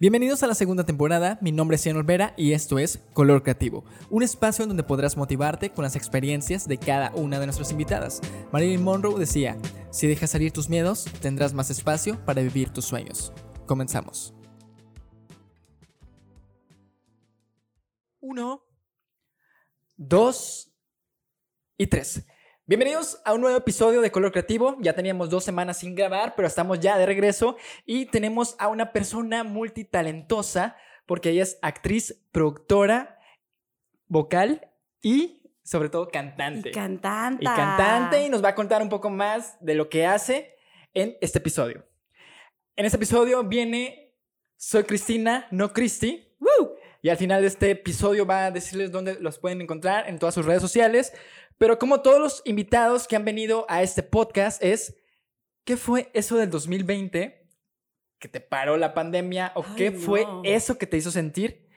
Bienvenidos a la segunda temporada, mi nombre es Ian Olvera y esto es Color Creativo, un espacio en donde podrás motivarte con las experiencias de cada una de nuestras invitadas. Marilyn Monroe decía, si dejas salir tus miedos, tendrás más espacio para vivir tus sueños. Comenzamos. Uno, dos y tres. Bienvenidos a un nuevo episodio de Color Creativo. Ya teníamos dos semanas sin grabar, pero estamos ya de regreso y tenemos a una persona multitalentosa porque ella es actriz, productora, vocal y sobre todo cantante. Y cantante. Y cantante y nos va a contar un poco más de lo que hace en este episodio. En este episodio viene Soy Cristina, no Cristi. Y al final de este episodio va a decirles dónde los pueden encontrar en todas sus redes sociales. Pero como todos los invitados que han venido a este podcast es, ¿qué fue eso del 2020 que te paró la pandemia? ¿O qué fue eso que te hizo sentir?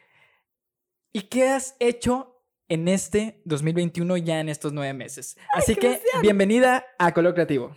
¿Y qué has hecho en este 2021 ya en estos nueve meses? Así que bienvenida a Color Creativo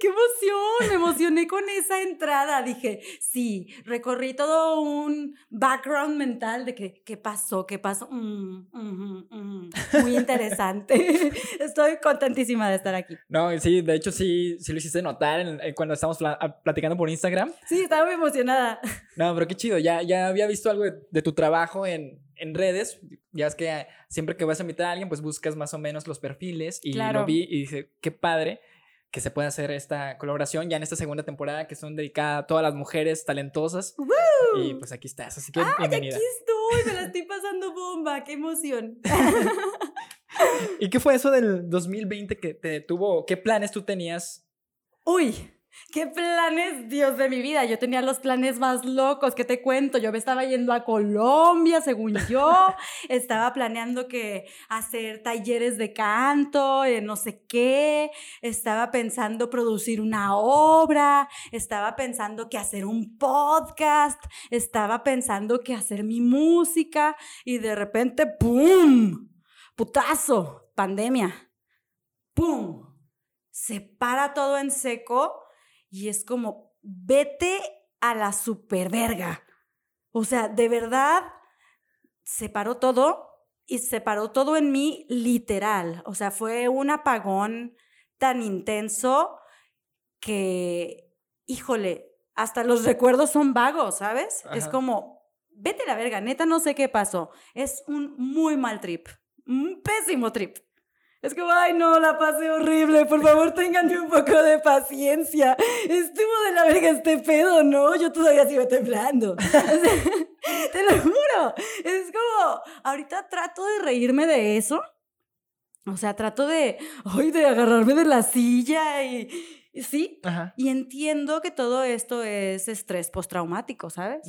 qué emoción, me emocioné con esa entrada. Dije, sí, recorrí todo un background mental de que, qué pasó, qué pasó. Mm, Muy interesante. Estoy contentísima de estar aquí. No, sí, de hecho sí, sí lo hiciste notar cuando estábamos platicando por Instagram. Sí, estaba muy emocionada. No, pero qué chido, ya, ya había visto algo de, tu trabajo en, en redes. Ya es que siempre que vas a invitar a alguien, pues buscas más o menos los perfiles y lo vi y dije, qué padre que se puede hacer esta colaboración ya en esta segunda temporada que son dedicadas a todas las mujeres talentosas. Y pues aquí estás, así que bienvenida. aquí estoy, me la estoy pasando bomba, qué emoción. ¿Y qué fue eso del 2020 que te detuvo? ¿Qué planes tú tenías? Uy, ¿Qué planes, Dios de mi vida? Yo tenía los planes más locos, ¿qué te cuento? Yo me estaba yendo a Colombia, según yo, estaba planeando que hacer talleres de canto, no sé qué, estaba pensando producir una obra, estaba pensando que hacer un podcast, estaba pensando que hacer mi música y de repente, ¡pum! Putazo, pandemia. ¡Pum! Se para todo en seco y es como, vete a la superverga. O sea, de verdad, se paró todo y se paró todo en mí literal. O sea, fue un apagón tan intenso que, híjole, hasta los recuerdos son vagos, ¿sabes? Es como, vete a la verga, neta, no sé qué pasó. Es un muy mal trip, un pésimo trip. Es como, ay, no, la pasé horrible. Por favor, ténganme un poco de paciencia. Estuvo de la verga este pedo, ¿no? Yo todavía sigo temblando. te lo juro. Es como, ahorita trato de reírme de eso. O sea, trato de, ay, de agarrarme de la silla y, sí. Y entiendo que todo esto es estrés postraumático, ¿sabes?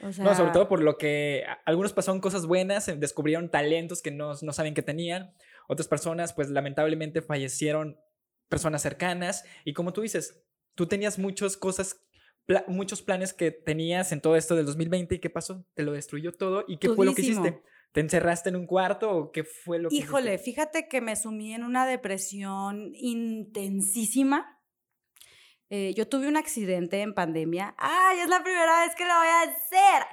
no, sobre todo por lo que algunos pasaron cosas buenas, descubrieron talentos que no, no saben que tenían otras personas, pues lamentablemente fallecieron personas cercanas. Y como tú dices, tú tenías muchas cosas, muchos planes que tenías en todo esto del 2020 y qué pasó? Te lo destruyó todo. ¿Y qué fue lo que hiciste? ¿Te encerraste en un cuarto o qué fue lo que Híjole, fíjate que me sumí en una depresión intensísima. Eh, yo tuve un accidente en pandemia. ¡Ay, es la primera vez que lo voy a hacer!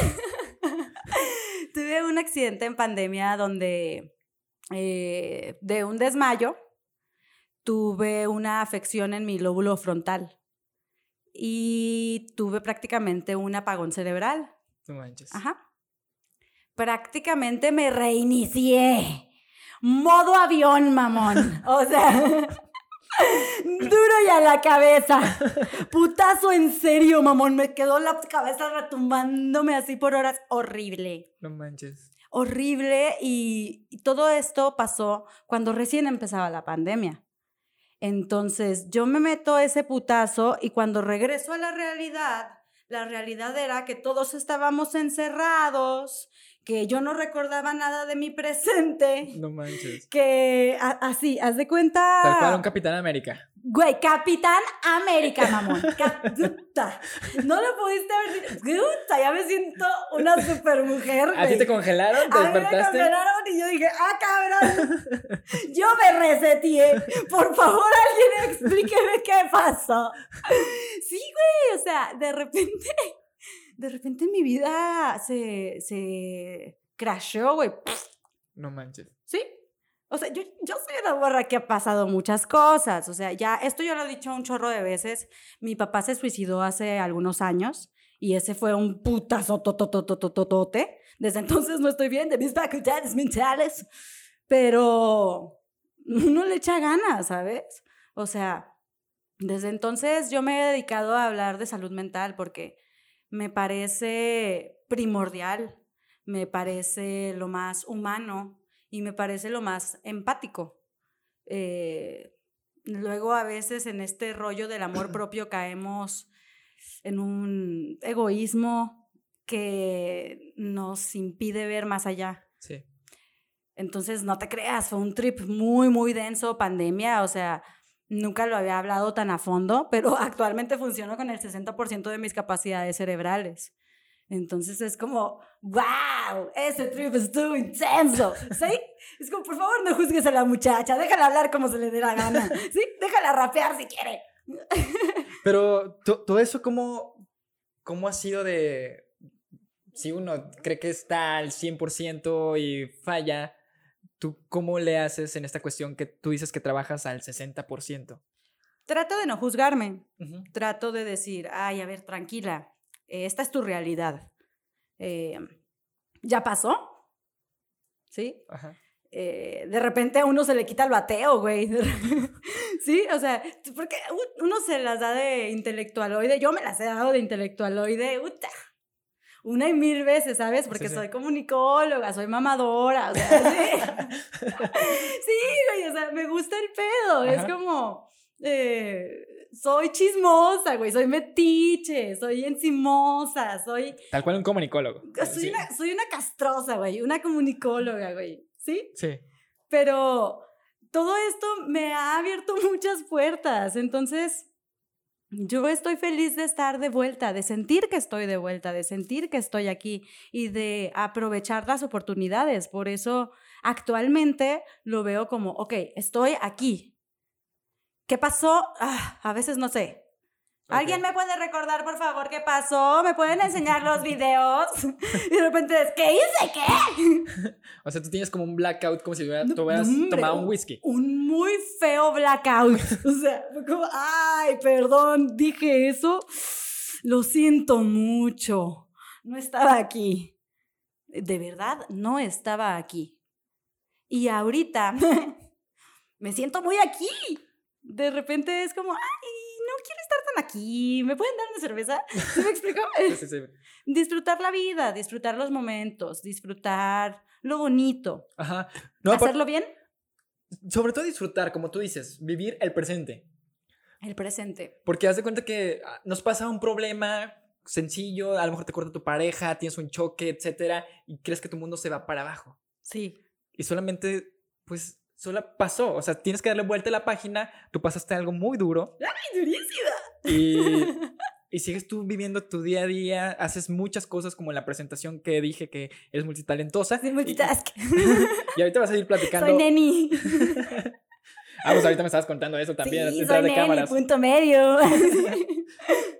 tuve un accidente en pandemia donde eh, de un desmayo, tuve una afección en mi lóbulo frontal y tuve prácticamente un apagón cerebral. No manches. Ajá. Prácticamente me reinicié. Modo avión, mamón. O sea, duro y a la cabeza. Putazo en serio, mamón. Me quedó la cabeza retumbándome así por horas. Horrible. No manches horrible y, todo esto pasó cuando recién empezaba la pandemia. Entonces yo me meto ese putazo y cuando regreso a la realidad, la realidad era que todos estábamos encerrados, que yo no recordaba nada de mi presente. No manches. Que así, haz de cuenta. Tal cual un Capitán América. Güey, Capitán América, mamón. No lo pudiste haber dicho. Ya me siento una super mujer. ¿A ti te congelaron? ¿Te A mí me congelaron y yo dije, ah, cabrón. Yo me reseteé. Por favor, alguien explíqueme qué pasó. Sí, güey. O sea, de repente de repente mi vida se, se crashó, güey. No manches. ¿Sí? O sea, yo, yo soy una borra que ha pasado muchas cosas. O sea, ya, esto yo lo he dicho un chorro de veces. Mi papá se suicidó hace algunos años y ese fue un putazo totototototote. Desde entonces no estoy bien de mis facultades mentales, pero uno le echa ganas, ¿sabes? O sea, desde entonces yo me he dedicado a hablar de salud mental porque me parece primordial, me parece lo más humano y me parece lo más empático. Eh, luego a veces en este rollo del amor propio caemos en un egoísmo que nos impide ver más allá. Sí. Entonces, no te creas, fue un trip muy, muy denso, pandemia, o sea, nunca lo había hablado tan a fondo, pero actualmente funciono con el 60% de mis capacidades cerebrales. Entonces es como, wow, ese trip estuvo intenso, ¿sí? Es como, por favor, no juzgues a la muchacha, déjala hablar como se le dé la gana, ¿sí? Déjala rapear si quiere. Pero todo eso, ¿cómo, ¿cómo ha sido de... Si uno cree que está al 100% y falla, ¿tú cómo le haces en esta cuestión que tú dices que trabajas al 60%? Trato de no juzgarme, trato de decir, ay, a ver, tranquila, esta es tu realidad. Eh, ¿Ya pasó? ¿Sí? Eh, de repente a uno se le quita el bateo, güey. sí, o sea, porque uno se las da de intelectualoide. Yo me las he dado de intelectualoide, uta, una y mil veces, ¿sabes? Porque soy comunicóloga, soy mamadora, o sea, sí. güey, o sea, me gusta el pedo. Es como, eh, soy chismosa, güey, soy metiche, soy encimosa, soy... Tal cual un comunicólogo. Soy, una, soy una castrosa, güey, una comunicóloga, güey, ¿sí? Sí. Pero todo esto me ha abierto muchas puertas, entonces... Yo estoy feliz de estar de vuelta, de sentir que estoy de vuelta, de sentir que estoy aquí y de aprovechar las oportunidades. Por eso actualmente lo veo como, ok, estoy aquí, ¿Qué pasó? Ah, a veces no sé. ¿Alguien me puede recordar, por favor, qué pasó? ¿Me pueden enseñar los videos? Y de repente es, ¿qué hice? ¿Qué? o sea, tú tienes como un blackout, como si hubieras, tomado un whisky. Un muy feo blackout. o sea, como, ay, perdón, dije eso. Lo siento mucho. No estaba aquí. De verdad, no estaba aquí. Y ahorita me siento muy aquí de repente es como, ay, no quiero estar tan aquí, ¿me pueden dar una cerveza? ¿Sí me explico? sí, sí, disfrutar la vida, disfrutar los momentos, disfrutar lo bonito. Ajá. ¿Hacerlo bien? Sobre todo disfrutar, como tú dices, vivir el presente. El presente. Porque haz de cuenta que ah, nos pasa un problema sencillo, a lo mejor te corta tu pareja, tienes un choque, etcétera, y crees que tu mundo se va para abajo. Sí. Y solamente, pues, solo pasó. O sea, tienes que darle vuelta a la página, tú pasaste algo muy duro. ¡Ay, durísima! Y, y sigues tú viviendo tu día a día, haces muchas cosas como en la presentación que dije que eres multitalentosa. Sí, multitask. Y, ahorita vas a ir platicando. Soy neni. Ah, pues ahorita me estabas contando eso también, sí, soy de neni, punto medio.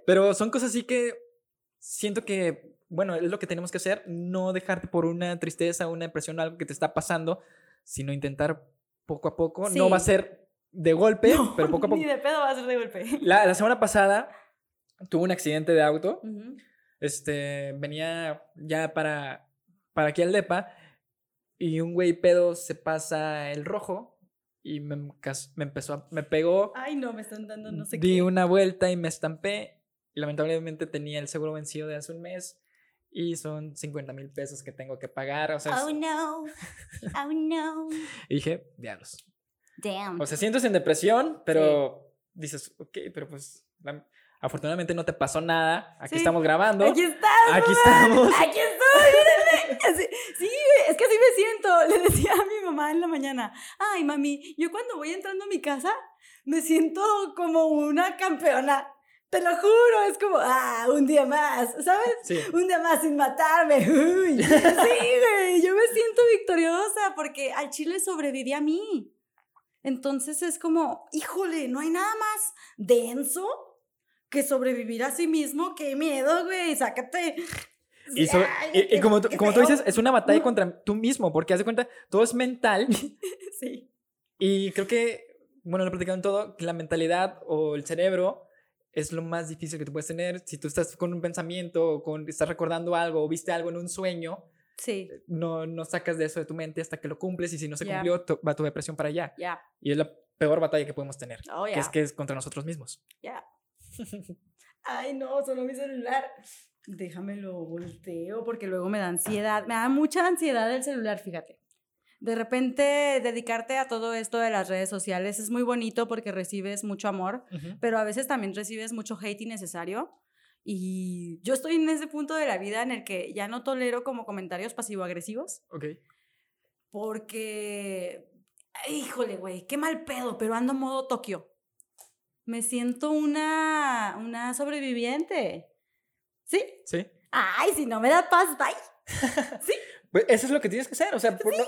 Pero son cosas así que siento que, bueno, es lo que tenemos que hacer, no dejarte por una tristeza, una depresión, algo que te está pasando, sino intentar poco a poco. No va a ser de golpe, pero poco a poco. Ni de pedo va a ser de golpe. La, semana pasada tuve un accidente de auto. Este, venía ya para, para aquí al DEPA y un güey pedo se pasa el rojo y me, me empezó me pegó. Ay, no, me están dando no sé qué. Di una vuelta y me estampé y lamentablemente tenía el seguro vencido de hace un mes y son 50 mil pesos que tengo que pagar. O sea, oh no, oh no. y dije, diablos. Damn. O sea, sientes en depresión, pero dices, ok, pero pues afortunadamente no te pasó nada. Aquí estamos grabando. Aquí estamos. Aquí estamos. Aquí estoy. Sí, es que así me siento. Le decía a mi mamá en la mañana, ay, mami, yo cuando voy entrando a mi casa me siento como una campeona te lo juro, es como, ah, un día más, ¿sabes? Sí. Un día más sin matarme. Uy. Sí, güey, yo me siento victoriosa porque al chile sobreviví a mí. Entonces es como, híjole, no hay nada más denso que sobrevivir a sí mismo, qué miedo, güey, sácate. Y, sobre- Ay, y- y como, tú- como tú dices, es una batalla contra tú mismo, porque haz de cuenta, todo es mental Sí. y creo que, bueno, lo he platicado en todo, que la mentalidad o el cerebro es lo más difícil que tú puedes tener. Si tú estás con un pensamiento o con, estás recordando algo o viste algo en un sueño, Sí, no, no sacas de eso de tu mente hasta que lo cumples y si no se cumplió, va tu depresión para allá. ya. Y es la peor batalla que podemos tener, Oh, que es que es contra nosotros mismos. Ya. Ay, no, sonó mi celular. Déjamelo volteo porque luego me da ansiedad. Me da mucha ansiedad el celular, fíjate. De repente, dedicarte a todo esto de las redes sociales es muy bonito porque recibes mucho amor, pero a veces también recibes mucho hate innecesario. Y yo estoy en ese punto de la vida en el que ya no tolero como comentarios pasivo-agresivos Ok. porque, híjole, güey, qué mal pedo, pero ando modo Tokio. Me siento una, una sobreviviente. ¿Sí? Sí. Ay, si no me da paz, bye. Pues eso es lo que tienes que hacer. O sea, por no-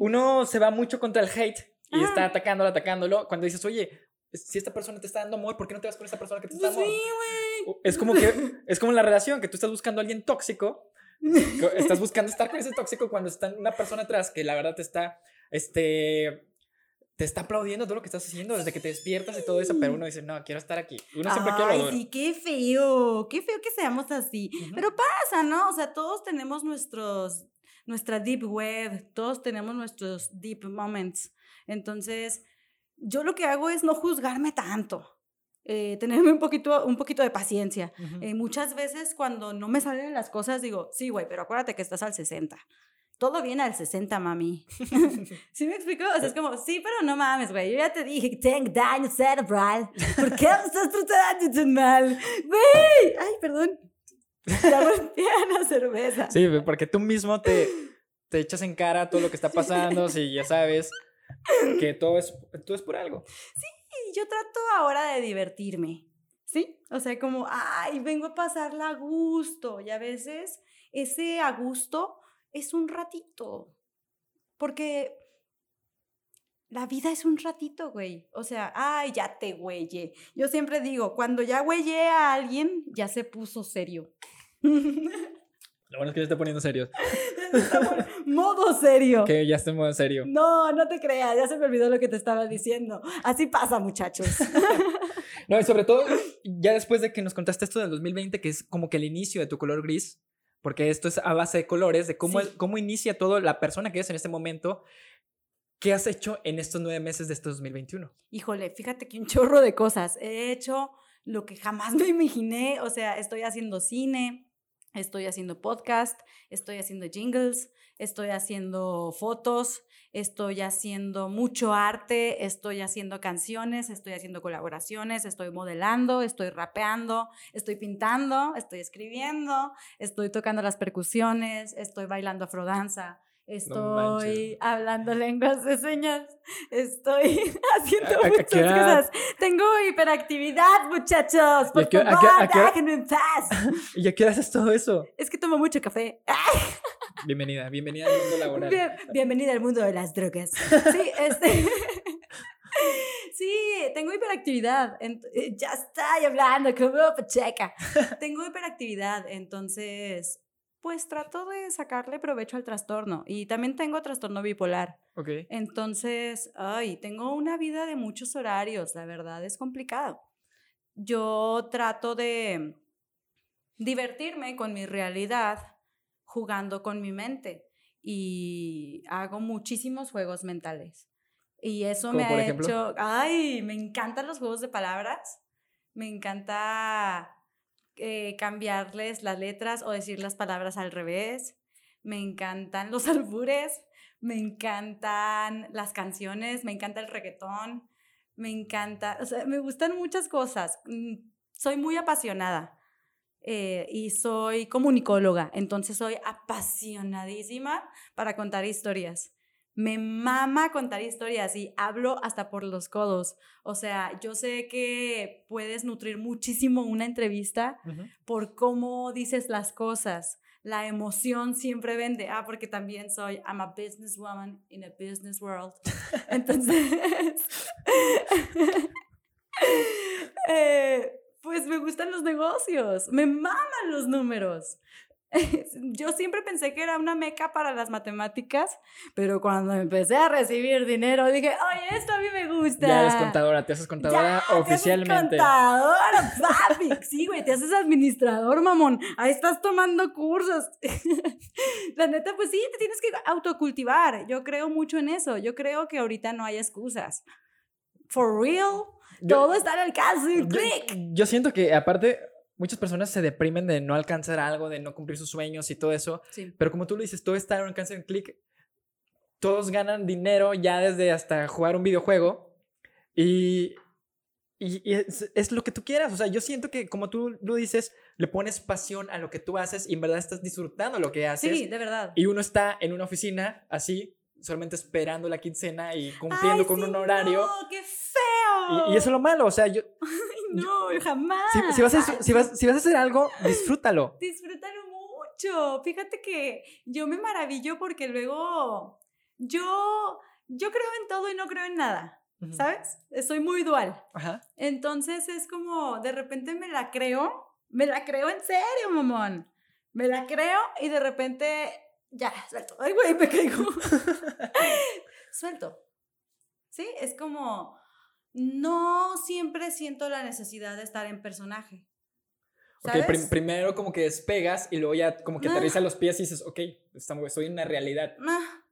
uno se va mucho contra el hate y Ajá. está atacándolo, atacándolo. Cuando dices, oye, si esta persona te está dando amor, ¿por qué no te vas con esta persona que te está Pues dando sí, amor? güey. Es como que es como en la relación que tú estás buscando a alguien tóxico, estás buscando estar con ese tóxico cuando está una persona atrás que la verdad te está este te está aplaudiendo todo lo que estás haciendo desde que te despiertas y todo eso, pero uno dice, "No, quiero estar aquí." Uno siempre quiere Ay, lo duro. sí, qué feo, qué feo que seamos así. Ujú. Pero pasa, ¿no? O sea, todos tenemos nuestros, nuestra deep web, todos tenemos nuestros deep moments. Entonces, yo lo que hago es no juzgarme tanto, eh, tenerme un poquito, un poquito de paciencia. Ujú. Eh, muchas veces cuando no me salen las cosas digo, sí, güey, pero acuérdate que estás al 60. Todo viene al 60, mami. ¿Sí me explico? O sea, es como, sí, pero no mames, güey. Yo ya te dije tengo daño cerebral. ¿Por qué me estás tratando tan mal? Güey. Ay, perdón. A la cerveza. Sí, porque tú mismo te, te echas en cara todo lo que está pasando, si ya sabes que todo es, todo es por algo. Y yo trato ahora de divertirme. ¿Sí? O sea, como, ay, vengo a pasarla a gusto. Y a veces ese a gusto es un ratito. Porque la vida es un ratito, güey. O sea, ay, ya te güeyé. Yo siempre digo, cuando ya güeyé a alguien, ya se puso serio. Lo bueno es que ya está poniendo serio. Modo serio. Que ya estemos en serio. No, no te creas, ya se me olvidó lo que te estaba diciendo. Así pasa, muchachos. No, y sobre todo, ya después de que nos contaste esto del 2020, que es como que el inicio de tu color gris, porque esto es a base de colores, de cómo, Sí. cómo inicia todo la persona que eres en este momento, ¿qué has hecho en estos nueve meses de este 2021? Híjole, fíjate que un chorro de cosas. He hecho lo que jamás me imaginé. O sea, estoy haciendo cine, estoy haciendo podcast, estoy haciendo jingles, estoy haciendo fotos, estoy haciendo mucho arte, estoy haciendo canciones, estoy haciendo colaboraciones, estoy modelando, estoy rapeando, estoy pintando, estoy escribiendo, estoy tocando las percusiones, estoy bailando afrodanza. Estoy hablando lenguas de señas. Estoy haciendo ¿A- a- a muchas cosas. Tengo hiperactividad, muchachos. ¿Y Por a a favor, a déjenme en paz. ¿Y ya qué haces todo eso? Es que tomo mucho café. Bienvenida, bienvenida al mundo laboral. Bien- bienvenida al mundo de las drogas. Sí, este. Sí, tengo hiperactividad. eh, ya estoy hablando como pacheca. Tengo hiperactividad, entonces, pues trato de sacarle provecho al trastorno. Y también tengo trastorno bipolar. Ok. Entonces, ay, tengo una vida de muchos horarios, la verdad es complicado. Yo trato de divertirme con mi realidad jugando con mi mente y hago muchísimos juegos mentales. Y eso ¿Como me ha ejemplo? hecho, ay, me encantan los juegos de palabras, me encanta eh, cambiarles las letras o decir las palabras al revés, me encantan los albures, me encantan las canciones, me encanta el reggaetón, me encanta, o sea, me gustan muchas cosas. Mm, Soy muy apasionada eh, y soy comunicóloga, entonces soy apasionadísima para contar historias. Me mama contar historias y hablo hasta por los codos. O sea, yo sé que puedes nutrir muchísimo una entrevista por cómo dices las cosas. La emoción siempre vende. Ah, porque también soy, I'm a businesswoman in a business world. Entonces, eh, Pues me gustan los negocios, me maman los números. Yo siempre pensé que era una meca para las matemáticas, pero cuando empecé a recibir dinero dije, oye, esto a mí me gusta. Ya eres contadora, te haces contadora Ya, oficialmente. Te haces contadora, papi. Sí, güey, te haces administrador, mamón. Ahí estás tomando cursos. La neta, pues sí, te tienes que autocultivar. Yo creo mucho en eso. Yo creo que ahorita no hay excusas. For real, Yo- todo está al alcance Yo- clic. Yo siento que aparte muchas personas se deprimen de no alcanzar algo, de no cumplir sus sueños y todo eso, Sí. pero como tú lo dices, todo está al alcance de un clic. Todos ganan dinero ya desde hasta jugar un videojuego y, y, y es, es lo que tú quieras. O sea, yo siento que como tú lo dices, le pones pasión a lo que tú haces y en verdad estás disfrutando lo que haces. Sí, de verdad. Y uno está en una oficina así, solamente esperando la quincena y cumpliendo Ay, con sí, un horario. No, ¡Qué feo! Y, y eso es lo malo, o sea, yo, No, jamás. si, si vas a, hacer- si, vas, si vas a hacer algo, disfrútalo. Disfrútalo mucho. Fíjate que yo me maravillo porque luego yo, yo creo en todo y no creo en nada. ¿sabes? Soy muy dual. Ajá. Entonces es como, de repente me la creo, me la creo en serio, mamón. Me la creo y de repente, ya, suelto. Ay, güey, me caigo. suelto. Sí, es como, no siempre siento la necesidad de estar en personaje. Ok, primero como que despegas y luego ya como que Ah. aterriza los pies y dices, ok, estamos, estoy en una realidad. Ah,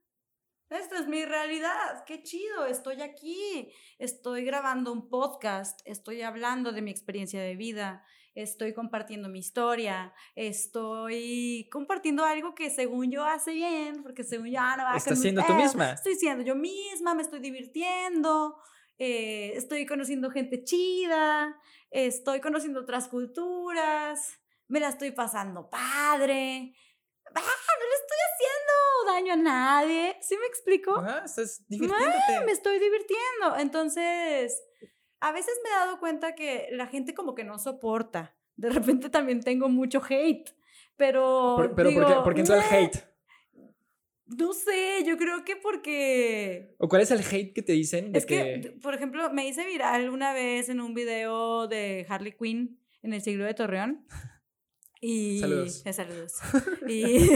esta es mi realidad, qué chido, estoy aquí, estoy grabando un podcast, estoy hablando de mi experiencia de vida, estoy compartiendo mi historia, estoy compartiendo algo que según yo hace bien, porque según yo ah, no va a Estás siendo tú misma. Estoy siendo yo misma, me estoy divirtiendo, eh, estoy conociendo gente chida, estoy conociendo otras culturas, me la estoy pasando padre. Ah, no le estoy haciendo daño a nadie. ¿Sí me explico? Ajá, estás divirtiéndote. Me estoy divirtiendo. Entonces, a veces me he dado cuenta que la gente como que no soporta. De repente también tengo mucho hate. Pero. Por- pero ¿por, qué, digo, por qué entró el hate? No sé, yo creo que porque. ¿O cuál es el hate que te dicen? De Es que, por ejemplo, me hice viral una vez en un video de Harley Quinn en el siglo de Torreón. Y, Saludos. eh, saludos. Y,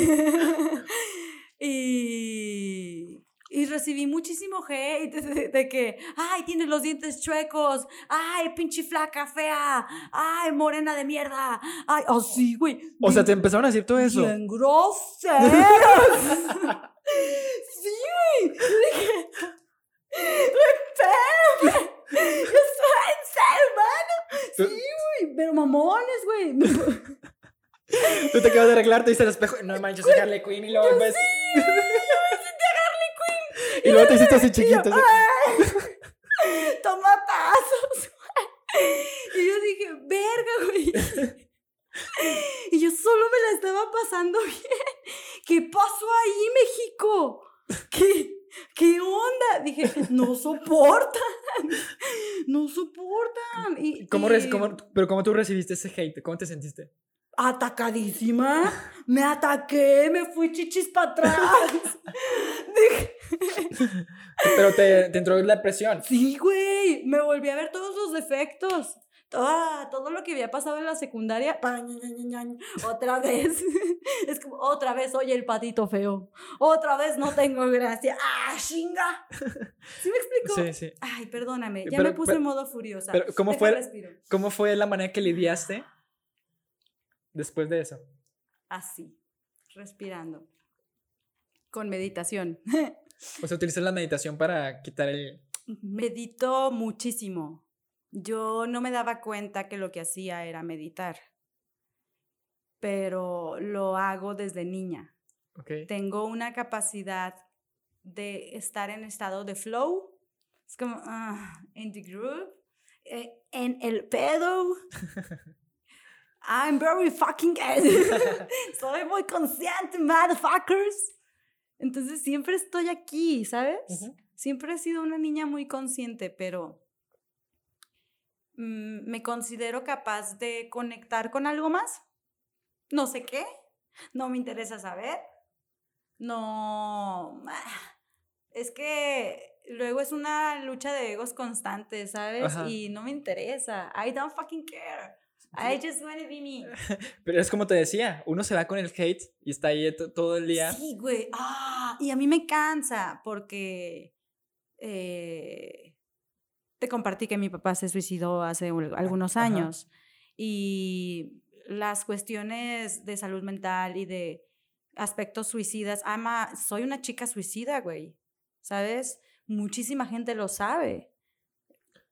y, y recibí muchísimo hate de, de que, ay, tienes los dientes chuecos, ay, pinche flaca fea, ay, morena de mierda, ay, así, güey. O sea, te empezaron a decir todo eso. Bien groseros. sí, güey. Yo dije, espérame. Estoy en ser humano. Sí, güey. Pero mamones, güey. Tú te acabas de arreglar, te dices al espejo, no manches, soy Harley Quinn y luego ves... y luego te hiciste así chiquito. Toma tazos. Y yo dije, verga, güey. Y yo solo me la estaba pasando bien. ¿Qué pasó ahí, México? ¿Qué, qué onda? Dije, no soportan. No soportan. Y, ¿Cómo, y cómo- pero ¿cómo tú recibiste ese hate? ¿Cómo te sentiste? Atacadísima. Me ataqué, me fui chichis para atrás. Dije, Pero te, te entró la presión. Sí, güey, me volví a ver todos los defectos. Toda, todo lo que había pasado en la secundaria, otra vez. Es como, otra vez soy el patito feo. Otra vez no tengo gracia. ¡Ah, chinga! ¿Sí me explico? Sí, sí. Ay, perdóname, ya Pero- me puse pero- en modo furiosa. pero, ¿cómo Deja fue- respiro. ¿Cómo fue la manera que lidiaste después de eso? Así, respirando. Con meditación. O sea, utilizas la meditación para quitar el... Medito muchísimo. Yo no me daba cuenta que lo que hacía era meditar, pero lo hago desde niña. Ok. Tengo una capacidad de estar en estado de flow. Es como, ah, in the groove, eh, en el pedo. I'm very fucking good. Soy muy consciente, motherfuckers. Entonces siempre estoy aquí, ¿sabes? Siempre he sido una niña muy consciente, pero mm, me considero capaz de conectar con algo más. No sé qué, no me interesa saber. No, ah, es que luego es una lucha de egos constante, ¿sabes? Ajá. Y no me interesa. I don't fucking care. I just wanna be me. Pero es como te decía, uno se va con el hate y está ahí to- todo el día. Sí, güey. Ah, y a mí me cansa porque eh, te compartí que mi papá se suicidó hace un- algunos ajá. años y las cuestiones de salud mental y de aspectos suicidas, ama, soy una chica suicida, güey. ¿Sabes? Muchísima gente lo sabe.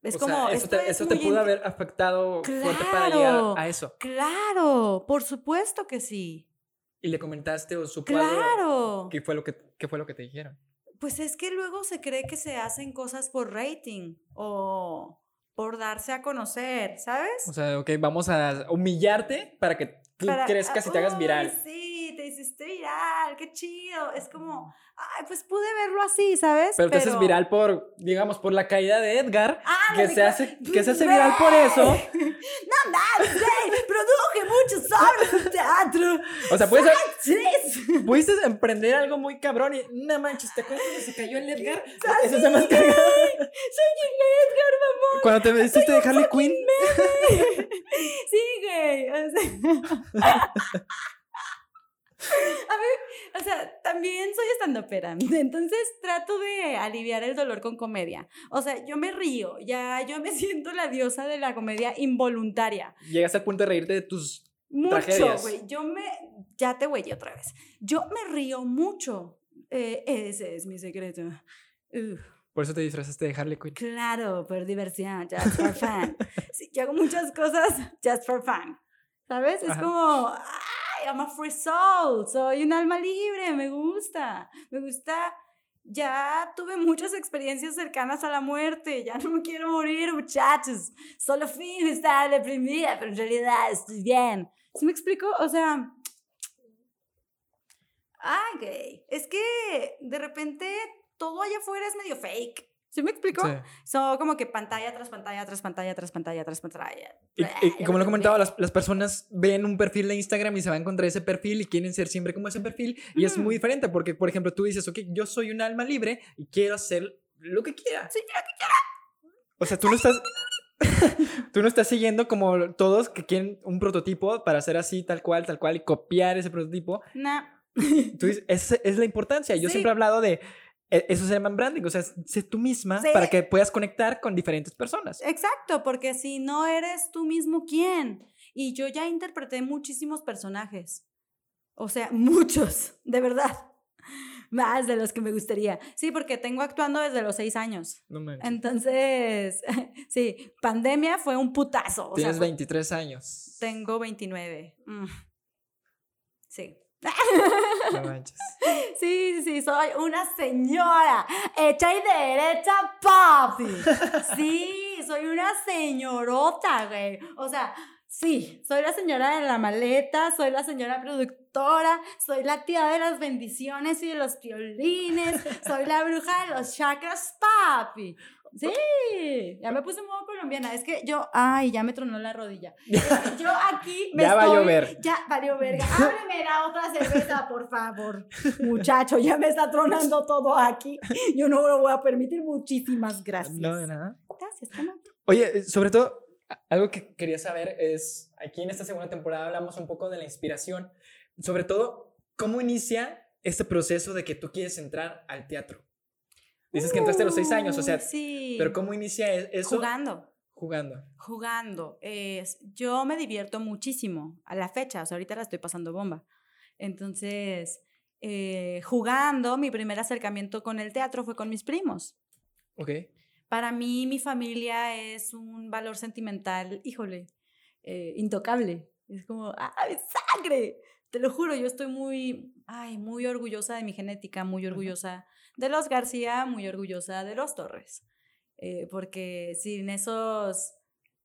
Es O como sea, eso te, es eso te pudo haber afectado fuerte para llegar a eso. Claro, por supuesto que sí. Y le comentaste o algo, Claro. ¿Qué fue lo que qué fue lo que te dijeron? Pues es que luego se cree que se hacen cosas por rating o por darse a conocer, ¿sabes? O sea, ok, vamos a humillarte para que tú Para- crezcas y te hagas "Ay, viral. Sí, hiciste viral, qué chido. Es como, ay, pues pude verlo así, ¿sabes? Pero te haces viral por, digamos, por la caída de Edgar, Ah, que no, se dijo- hace, que se hace viral por eso. No mames, güey, produje muchos obras de teatro. O sea, puedes, Sí. pudiste emprender algo muy cabrón y no manches, ¿te acuerdas cuando se cayó el Edgar? Eso es más cagado. Soy el Edgar, mamá. Cuando te vestiste de Harley Quinn. Sí, güey. O sea, a ver, o sea, también soy estandopera. Entonces trato de aliviar el dolor con comedia. O sea, yo me río. Ya yo me siento la diosa de la comedia involuntaria. Llegaste al punto de reírte de tus. Mucho, güey. Yo me. Ya te güey otra vez. Yo me río mucho. Eh, ese es mi secreto. Uf. Por eso te disfrazaste de Harley Quinn. Claro, por diversión, just for fun. Sí, yo hago muchas cosas just for fun. ¿Sabes? Es Ajá. como, I'm a free soul, soy un alma libre, me gusta. Me gusta. Ya tuve muchas experiencias cercanas a la muerte, ya no me quiero morir, muchachos. Solo fingo estar deprimida, pero en realidad estoy bien. ¿Sí me explico? O sea. Ay, gay. Es que de repente todo allá afuera es medio fake. ¿Sí me explico? Sí. Son como que pantalla tras pantalla, tras pantalla, tras pantalla, tras pantalla. Y, y- y como lo comentaba, las, las personas ven un perfil de Instagram y se van contra ese perfil y quieren ser siempre como ese perfil. Y es muy diferente porque, por ejemplo, tú dices, ok, yo soy un alma libre y quiero hacer lo que quiera. Sí, quiero O sea, tú no estás. tú no estás siguiendo como todos que quieren un prototipo para hacer así, tal cual, tal cual, y copiar ese prototipo. Nah. Tú dices, esa es la importancia. Yo Sí. siempre he hablado de. E- Eso se llama branding, o sea, sé tú misma Sí. para que puedas conectar con diferentes personas. Exacto, porque si no eres tú mismo, ¿quién? Y yo ya interpreté muchísimos personajes. O sea, muchos, de verdad. Más de los que me gustaría. Sí, porque tengo actuando desde los seis años. No manches. Entonces, sí, pandemia fue un putazo. o sea, Tienes fue- 23 años. Tengo 29. Mm. Sí. Sí, sí, soy una señora hecha y derecha, papi. Sí, soy una señorota, güey. O sea, sí, soy la señora de la maleta, soy la señora productora, soy la tía de las bendiciones y de los violines, soy la bruja de los chakras, papi. Sí, ya me puse en modo colombiana. Es que yo, ay, ya me tronó la rodilla. Yo aquí me Ya va a llover. Ya valió verga. Ábreme la otra cerveza, por favor. Muchacho, ya me está tronando todo aquí. Yo no lo voy a permitir. Muchísimas gracias. No, de nada. Gracias, toma. Oye, eh, sobre todo, algo que quería saber es, aquí en esta segunda temporada hablamos un poco de la inspiración, sobre todo, ¿cómo inicia este proceso de que tú quieres entrar al teatro? Dices que entraste a los seis años, o sea, sí. pero ¿cómo inicia e- eso? Jugando. Jugando. Jugando. Es, yo me divierto muchísimo a la fecha. O sea, ahorita la estoy pasando bomba. Entonces, eh, jugando, mi primer acercamiento con el teatro fue con mis primos. Ok. Para mí, mi familia es un valor sentimental, híjole, eh, intocable. Es como, ¡ah, mi sangre! Te lo juro, yo estoy muy, ay, muy orgullosa de mi genética, muy orgullosa de los García, muy orgullosa de los Torres. Eh, porque sin esos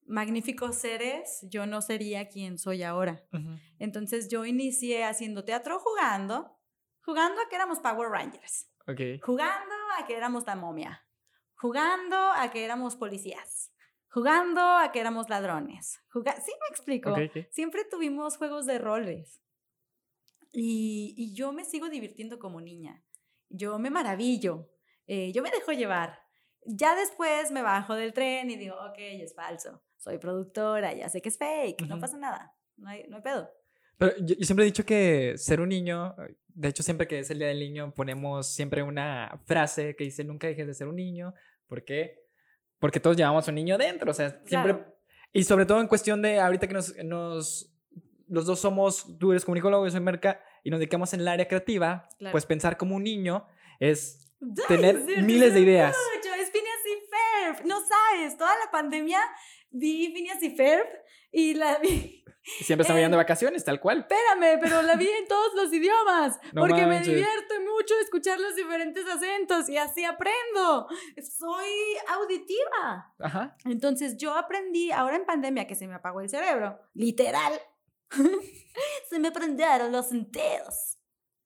magníficos seres, yo no sería quien soy ahora. Entonces, yo inicié haciendo teatro jugando, jugando a que éramos Power Rangers. Ok. Jugando a que éramos la momia. Jugando a que éramos policías. Jugando a que éramos ladrones. Juga sí, me explico. Siempre tuvimos juegos de roles. Y, y yo me sigo divirtiendo como niña. Yo me maravillo. eh, yo me dejo llevar. Ya después me bajo del tren y digo, ok, es falso. Soy productora, ya sé que es fake, no pasa nada. No hay, no hay pedo. Pero yo, yo siempre he dicho que ser un niño, de hecho siempre que es el Día del Niño ponemos siempre una frase que dice nunca dejes de ser un niño. ¿Por qué? Porque todos llevamos un niño dentro, o sea, siempre... Claro. Y sobre todo en cuestión de ahorita que nos, nos... Los dos somos, tú eres comunicólogo, yo soy merca, y nos dedicamos en el área creativa, Claro. pues pensar como un niño es tener miles de ideas. mucho, Es Phineas y Ferb. No sabes, toda la pandemia vi Phineas y Ferb y la vi. Siempre estamos Eh, yendo de vacaciones, tal cual. Espérame, pero la vi en todos los idiomas. No porque me manches. divierte mucho escuchar los diferentes acentos y así aprendo. Soy auditiva. Ajá. Entonces yo aprendí, ahora en pandemia que se me apagó el cerebro, literal, se me prendieron los sentidos.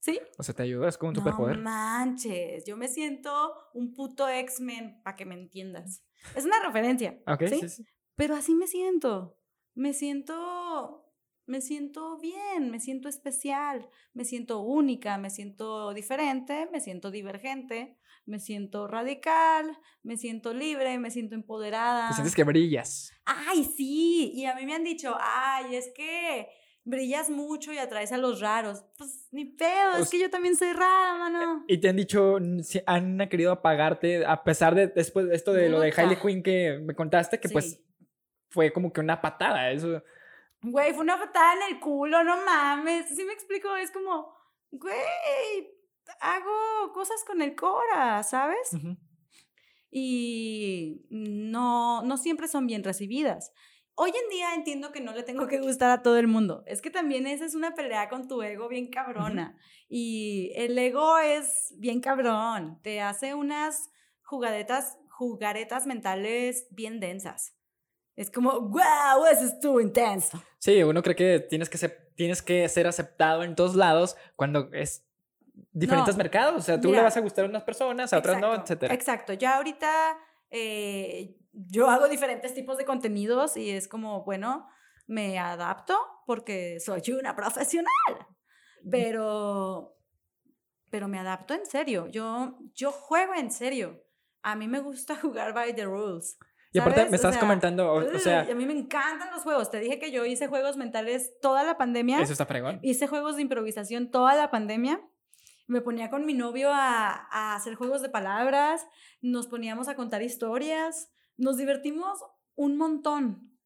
¿Sí? O sea, te ayuda, es como un No superpoder. manches, yo me siento un puto X-Men, para que me entiendas. Es una referencia, Ok, ¿sí? sí, sí. pero así me siento. Me siento, me siento bien, me siento especial, me siento única, me siento diferente, me siento divergente, me siento radical, me siento libre, me siento empoderada. Te sientes que brillas. Ay, sí. Y a mí me han dicho, ay, es que brillas mucho y atraes a los raros. Pues ni pedo, es que yo también soy rara, mano. Y te han dicho, han querido apagarte, a pesar de después de esto de lo de. Hailey Quinn que me contaste, que pues fue como que una patada. Eso. Güey, fue una patada en el culo, no mames. Sí me explico, es como, güey, hago cosas con el Cora, ¿sabes? Y no, no siempre son bien recibidas. Hoy en día entiendo que no le tengo que gustar a todo el mundo. Es que también esa es una pelea con tu ego bien cabrona. Y el ego es bien cabrón. Te hace unas jugadetas, jugaretas mentales bien densas. Es como, wow, eso estuvo intenso. Sí, uno cree que tienes que, ser, tienes que ser aceptado en todos lados cuando es diferentes No. mercados. O sea, tú le Mira. vas a gustar a unas personas, a otras no, Exacto, etcétera. Exacto. Ya ahorita eh, yo hago diferentes tipos de contenidos y es como, bueno, me adapto porque soy una profesional, pero, pero me adapto en serio. Yo, yo juego en serio. A mí me gusta jugar by the rules. Y aparte ¿sabes? me O estás sea, comentando, o, o sea, a mí me encantan los juegos. Te dije que yo hice juegos mentales toda la pandemia. eso está fregón. Hice juegos de improvisación toda la pandemia. Me ponía con mi novio a, a hacer juegos de palabras, nos poníamos a contar historias, nos divertimos un montón.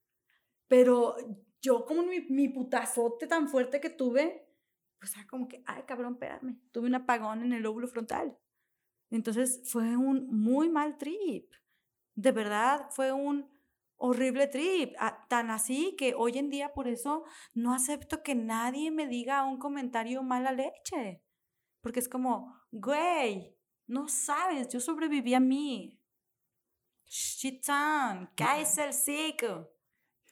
Pero yo como mi, mi putazote tan fuerte que tuve, pues era como que, ay cabrón, espérame, tuve un apagón en el lóbulo frontal. Entonces fue un muy mal trip. De verdad, fue un horrible trip. a- tan así que hoy en día por eso no acepto que nadie me diga un comentario mala leche. Porque es como, güey, no sabes, yo sobreviví a mí. Shitán, cállese el cico.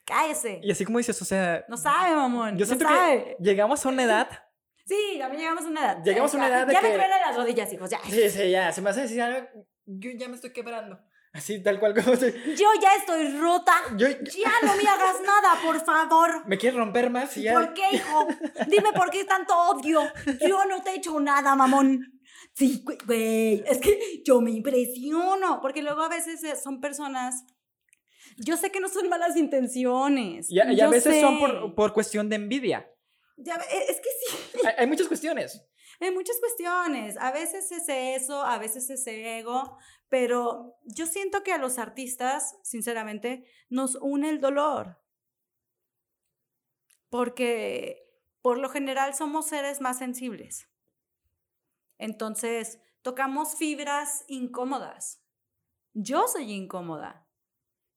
Cállese. Y así como dices, o sea, No sabe, mamón. yo no siento sabe. que llegamos a una edad. Sí, también llegamos a una edad. Llegamos a una Ya- edad de Ya me que- truenan las rodillas, hijos, ya. Sí, sí, ya, se me hace decir, "Ah, yo ya me estoy quebrando. Así, tal cual como se- Yo ya estoy rota. Yo, Ya no me hagas nada, por favor. me quieres romper más y ya. ¿Por qué, hijo? Dime por qué tanto odio. Yo no te he hecho nada, mamón. Sí, güey, es que yo me impresiono, porque luego a veces eh, son personas, yo sé que no son malas intenciones. Y a, y a veces son por, por cuestión de envidia. Ya eh, es que sí, Hay, hay muchas cuestiones. Hay muchas cuestiones. A veces es eso, a veces es ego, pero yo siento que a los artistas, sinceramente, nos une el dolor. Porque por lo general somos seres más sensibles. Entonces, tocamos fibras incómodas. Yo soy incómoda.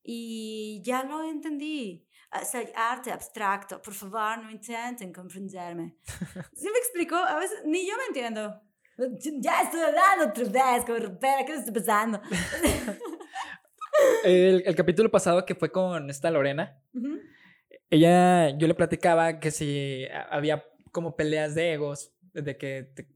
Y ya lo entendí. Ah, Soy arte abstracto. Por favor, no intenten comprenderme. ¿Sí me explico? A veces ni yo me entiendo. Ya estoy hablando otra vez, como repera, ¿qué está pasando? El, el capítulo pasado que fue con esta Lorena, Ujú. ella, yo le platicaba que si había como peleas de egos, de que te-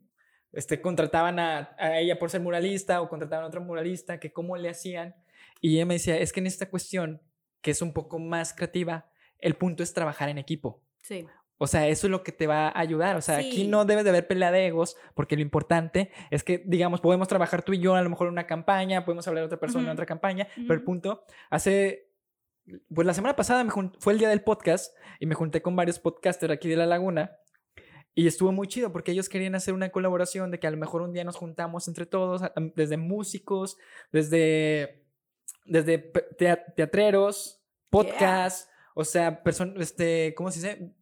este, contrataban a, a ella por ser muralista o contrataban a otro muralista, que cómo le hacían. Y ella me decía, es que en esta cuestión, que es un poco más creativa, el punto es trabajar en equipo. Sí. O sea, eso es lo que te va a ayudar. O sea, aquí no debe de haber pelea de egos, porque lo importante es que, digamos, podemos trabajar tú y yo a lo mejor en una campaña, podemos hablar de otra persona en otra campaña, pero el punto, hace, pues la semana pasada me fue el día del podcast y me junté con varios podcasters aquí de La Laguna y estuvo muy chido porque ellos querían hacer una colaboración de que a lo mejor un día nos juntamos entre todos, a- desde músicos, desde, desde teatreros, podcasts, o sea, este, ¿cómo se dice?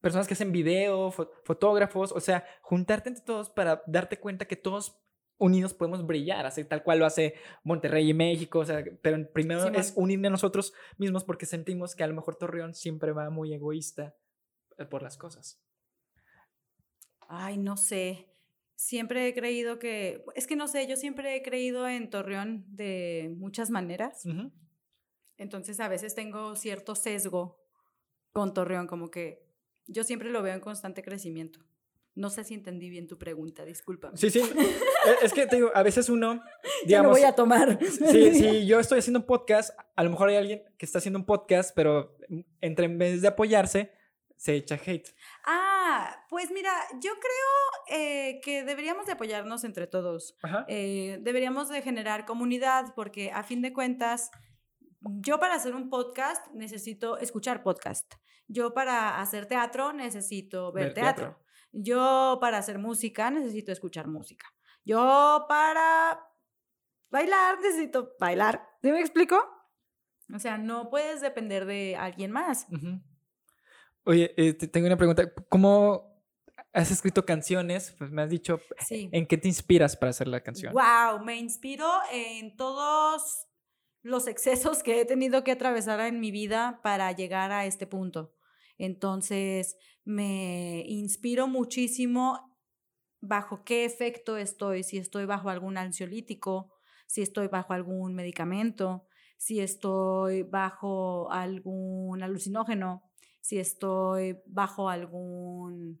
Personas que hacen video, fo- fotógrafos, o sea, juntarte entre todos para darte cuenta que todos unidos podemos brillar, así tal cual lo hace Monterrey y México, o sea, pero primero es unirnos a nosotros mismos porque sentimos que a lo mejor Torreón siempre va muy egoísta eh, por las cosas. Ay, no sé. Siempre he creído que, es que no sé, yo siempre he creído en Torreón de muchas maneras. Entonces a veces tengo cierto sesgo con Torreón, como que yo siempre lo veo en constante crecimiento. No sé si entendí bien tu pregunta, disculpa. Sí, sí. Eh, es que te digo, a veces uno, digamos, voy a tomar. si, si yo estoy haciendo un podcast, a lo mejor hay alguien que está haciendo un podcast, pero entre en vez de apoyarse, se echa hate. Ah, pues mira, yo creo eh, que deberíamos de apoyarnos entre todos. Eh, deberíamos de generar comunidad porque a fin de cuentas, yo para hacer un podcast necesito escuchar podcast. Yo para hacer teatro necesito ver, Ver teatro. teatro. Yo para hacer música necesito escuchar música. Yo para bailar necesito bailar. ¿Sí me explico? O sea, no puedes depender de alguien más. Oye, eh, te- tengo una pregunta. ¿Cómo has escrito canciones? Pues me has dicho, Sí. ¿en qué te inspiras para hacer la canción? Wow, me inspiro en todos los excesos que he tenido que atravesar en mi vida para llegar a este punto. Entonces, me inspiro muchísimo bajo qué efecto estoy, si estoy bajo algún ansiolítico, si estoy bajo algún medicamento, si estoy bajo algún alucinógeno, si estoy bajo algún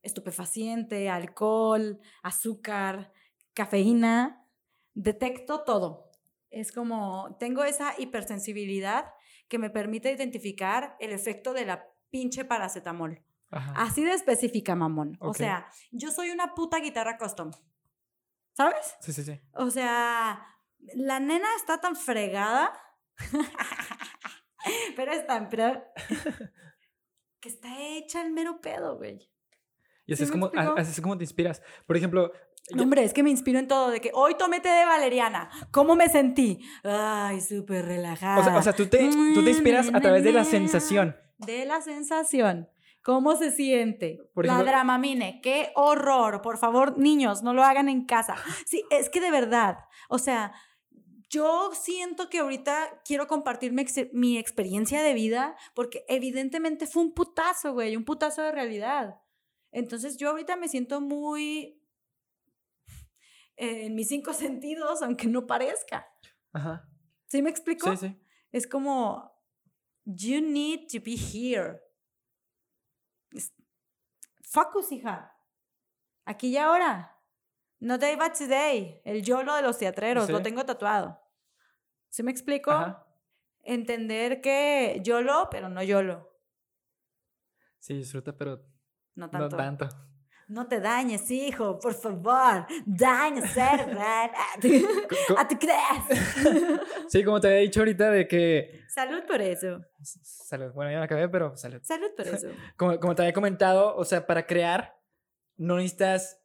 estupefaciente, alcohol, azúcar, cafeína, detecto todo. Es como, tengo esa hipersensibilidad que me permite identificar el efecto de la pinche paracetamol. Ajá. Así de específica, mamón. O sea, yo soy una puta guitarra custom. ¿Sabes? Sí, sí, sí. O sea, la nena está tan fregada, pero es tan pro, que está hecha el mero pedo, güey. Y así ¿Sí es, como, así es como te inspiras. Por ejemplo, No, hombre, es que me inspiro en todo, de que hoy tomé té de valeriana. ¿Cómo me sentí? Ay, súper relajada. o sea, o sea, tú, te, tú te inspiras a través de la sensación. De la sensación. ¿Cómo se siente? Por la ejemplo- dramamine. ¡Qué horror! Por favor, niños, no lo hagan en casa. Sí, es que de verdad, o sea, yo siento que ahorita quiero compartir mi, ex- mi experiencia de vida porque evidentemente fue un putazo, güey, un putazo de realidad. Entonces yo ahorita me siento muy eh, en mis cinco sentidos, aunque no parezca. Ajá. ¿Sí me explico? Sí, sí. Es como, you need to be here. Focus, hija. Aquí y ahora. No day but today. El YOLO de los teatreros. Lo tengo tatuado. ¿Sí me explico? Ajá. Entender que YOLO, pero no YOLO. Sí, disfruta, pero No no tanto. tanto. No te dañes, hijo, por favor. Daño cerebral. Co- ¿A tú crees? Sí, como te había dicho ahorita de que... Salud por eso. Salud. Bueno, ya me acabé, pero salud. Salud por eso. Como, como te había comentado, o sea, para crear no necesitas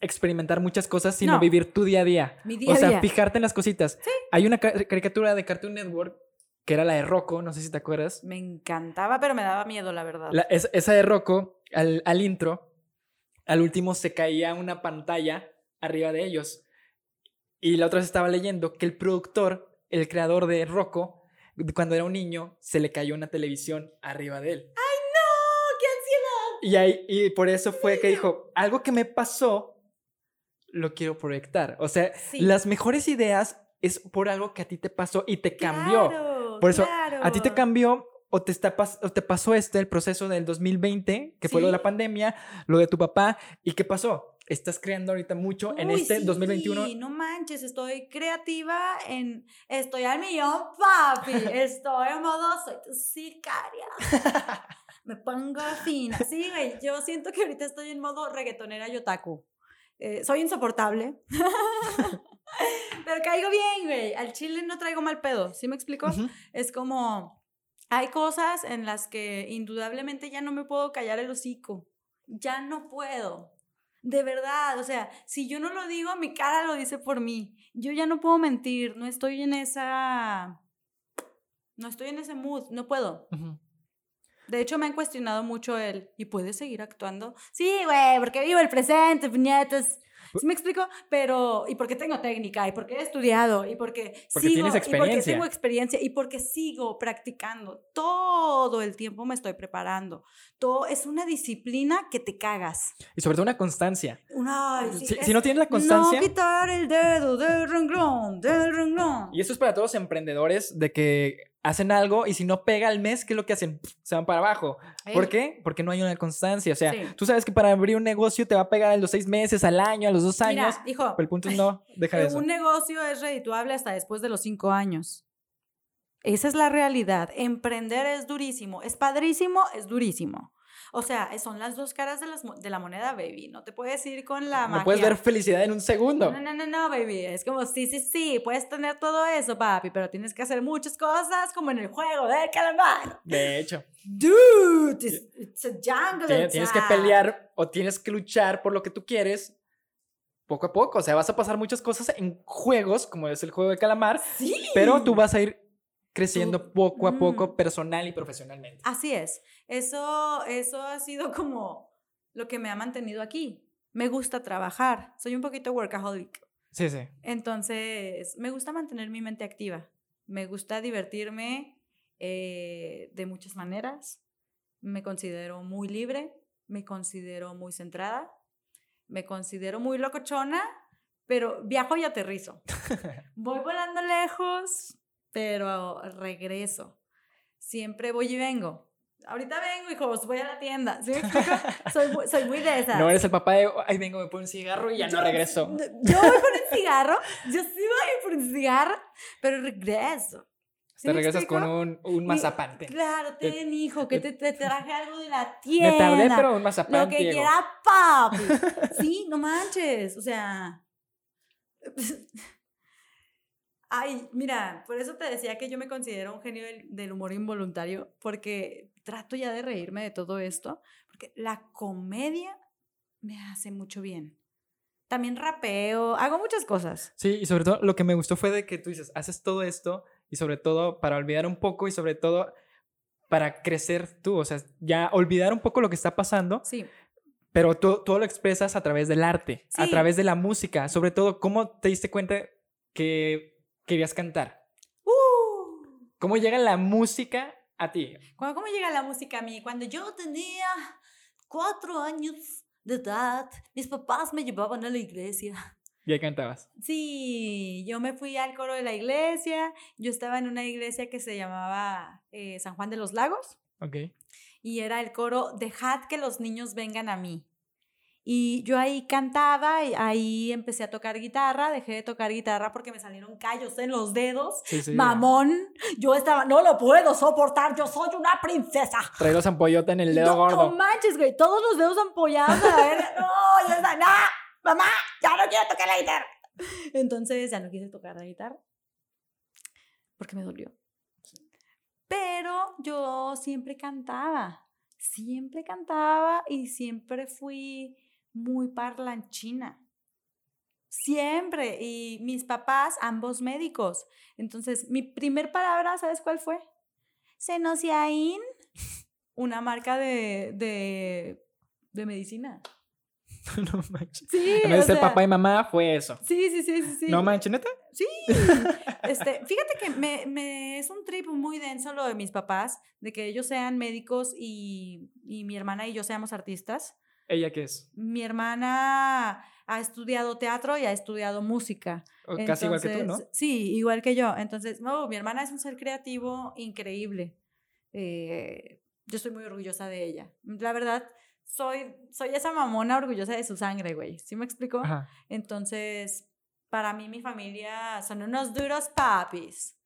experimentar muchas cosas, sino No. vivir tu día a día. Mi día o sea, día. fijarte en las cositas. Hay una ca- caricatura de Cartoon Network que era la de Rocco, no sé si te acuerdas. Me encantaba, pero me daba miedo, la verdad. La- es- esa de Rocco, al, al intro, al último se caía una pantalla arriba de ellos. Y la otra vez estaba leyendo que el productor, el creador de Rocco, cuando era un niño, se le cayó una televisión arriba de él. ¡No! ¡Qué ansiedad! Y, ahí, y por eso fue que dijo, algo que me pasó, lo quiero proyectar. O sea, Sí. las mejores ideas es por algo que a ti te pasó y te cambió. Claro, Por eso, claro. ¿A ti te cambió o te, está pas- o te pasó este, el proceso del 2020, que fue lo de la Sí. pandemia, lo de tu papá? ¿Y qué pasó? Estás creando ahorita mucho en este sí, 2021. no manches, estoy creativa en... Estoy al millón, papi. Estoy en modo, soy tu sicaria. me pongo fina. Sí, güey, yo siento que ahorita estoy en modo reggaetonera y otaku. Eh, soy insoportable. Pero caigo bien, güey. Al chile no traigo mal pedo. ¿Sí me explico? Es como, hay cosas en las que indudablemente ya no me puedo callar el hocico. Ya no puedo. De verdad, o sea, si yo no lo digo, mi cara lo dice por mí. Yo ya no puedo mentir, no estoy en esa... No estoy en ese mood, no puedo. De hecho, me han cuestionado mucho el, ¿y puedes seguir actuando? Sí, güey, porque vivo el presente, puñetas. ¿Sí me explico? Pero, y porque tengo técnica, y porque he estudiado, y porque, Porque sigo, tienes y porque tengo experiencia, y porque sigo practicando. Todo el tiempo me estoy preparando. Todo es una disciplina que te cagas. Y sobre todo una constancia. Una, es si no tienes la constancia, No quitar el dedo del renglón, del renglón. y esto es para todos los emprendedores de que hacen algo y si no pega al mes, ¿qué es lo que hacen? Se van para abajo. ¿Por qué? Porque no hay una constancia. O sea, Sí. tú sabes que para abrir un negocio te va a pegar a los seis meses, al año, a los dos años. Hijo, Pero el punto es no, deja de que eso. un negocio es redituable hasta después de los cinco años. Esa es la realidad. Emprender es durísimo. Es padrísimo, es durísimo. O sea, son las dos caras de, las mo- de la moneda, baby. No te puedes ir con la No puedes ver felicidad en un segundo. No, no, no, no, baby. Es como, sí, sí, sí, puedes tener todo eso, papi, pero tienes que hacer muchas cosas como en el juego del calamar. De hecho, Dude, it's, it's a jungle. tiene- tienes que pelear o tienes que luchar por lo que tú quieres poco a poco. O sea, vas a pasar muchas cosas en juegos, como es el juego de calamar, Sí. pero tú vas a ir creciendo poco a poco mm. personal y profesionalmente. Así es. Eso, eso ha sido como lo que me ha mantenido aquí. Me gusta trabajar. Soy un poquito workaholic. Sí, sí. Entonces, me gusta mantener mi mente activa. Me gusta divertirme eh, de muchas maneras. Me considero muy libre. Me considero muy centrada. Me considero muy locochona, pero viajo y aterrizo. Voy volando lejos, pero regreso. Siempre voy y vengo. Ahorita vengo, hijos, voy a la tienda. ¿Sí me explico? Soy, soy muy de esas. No eres el papá de, ay, vengo, me pongo un cigarro y ya no regreso. Yo voy por un cigarro, yo sí voy por un cigarro, pero regreso. ¿Sí Te me regresas con un, un mazapán. Claro, Te- ten, hijo, que te, te traje algo de la Me tienda. tardé, pero un mazapán, Lo que Diego. quiera, papi. Sí, no manches. O sea. Ay, mira, por eso te decía que yo me considero un genio del, del humor involuntario, porque trato ya de reírme de todo esto, porque la comedia me hace mucho bien. También rapeo, hago muchas cosas. Sí, y sobre todo lo que me gustó fue de que tú dices, haces todo esto y sobre todo para olvidar un poco y sobre todo para crecer tú, o sea, ya olvidar un poco lo que está pasando, Sí, pero tú, todo lo expresas a través del arte, a Sí. través de la música, sobre todo cómo te diste cuenta que querías cantar, ¡Uh! cómo llega la música a ti. ¿Cómo, ¿Cómo llega la música a mí? Cuando yo tenía cuatro años de edad, mis papás me llevaban a la iglesia. Y ahí cantabas. Sí, yo me fui al coro de la iglesia. Yo estaba en una iglesia que se llamaba eh, San Juan de los Lagos Ok. y era el coro Dejad que los niños vengan a mí. Y yo ahí cantaba y ahí empecé a tocar guitarra. Dejé de tocar guitarra porque me salieron callos en los dedos. Sí, sí. Mamón, yo estaba, no lo puedo soportar, yo soy una princesa. Trae los ampollota en el dedo no, gordo. No manches, güey, todos los dedos ampollados a verga. No, ya está, no, mamá, ya no quiero tocar la guitarra. Entonces ya no quise tocar la guitarra porque me dolió. Pero yo siempre cantaba, siempre cantaba y siempre fui muy parlanchina. Siempre. Y mis papás, ambos médicos. Entonces, mi primer palabra, ¿sabes cuál fue? Senociain, una marca de, de, de medicina. no manches. Sí, En vez de ser papá y mamá, fue eso. Sí, sí, sí, sí. sí. No manches, neta. Sí. Este, fíjate que me, me- es un trip muy denso lo de mis papás, de que ellos sean médicos y, y mi hermana y yo seamos artistas. ¿Ella qué es? Mi hermana ha estudiado teatro y ha estudiado música. O Casi igual que tú, ¿no? Sí, igual que yo. Entonces, no, mi hermana es un ser creativo increíble. Eh, yo estoy muy orgullosa de ella. La verdad, soy, soy esa mamona orgullosa de su sangre, güey. ¿Sí me explico? Ajá. Entonces, para mí, mi familia son unos duros papis.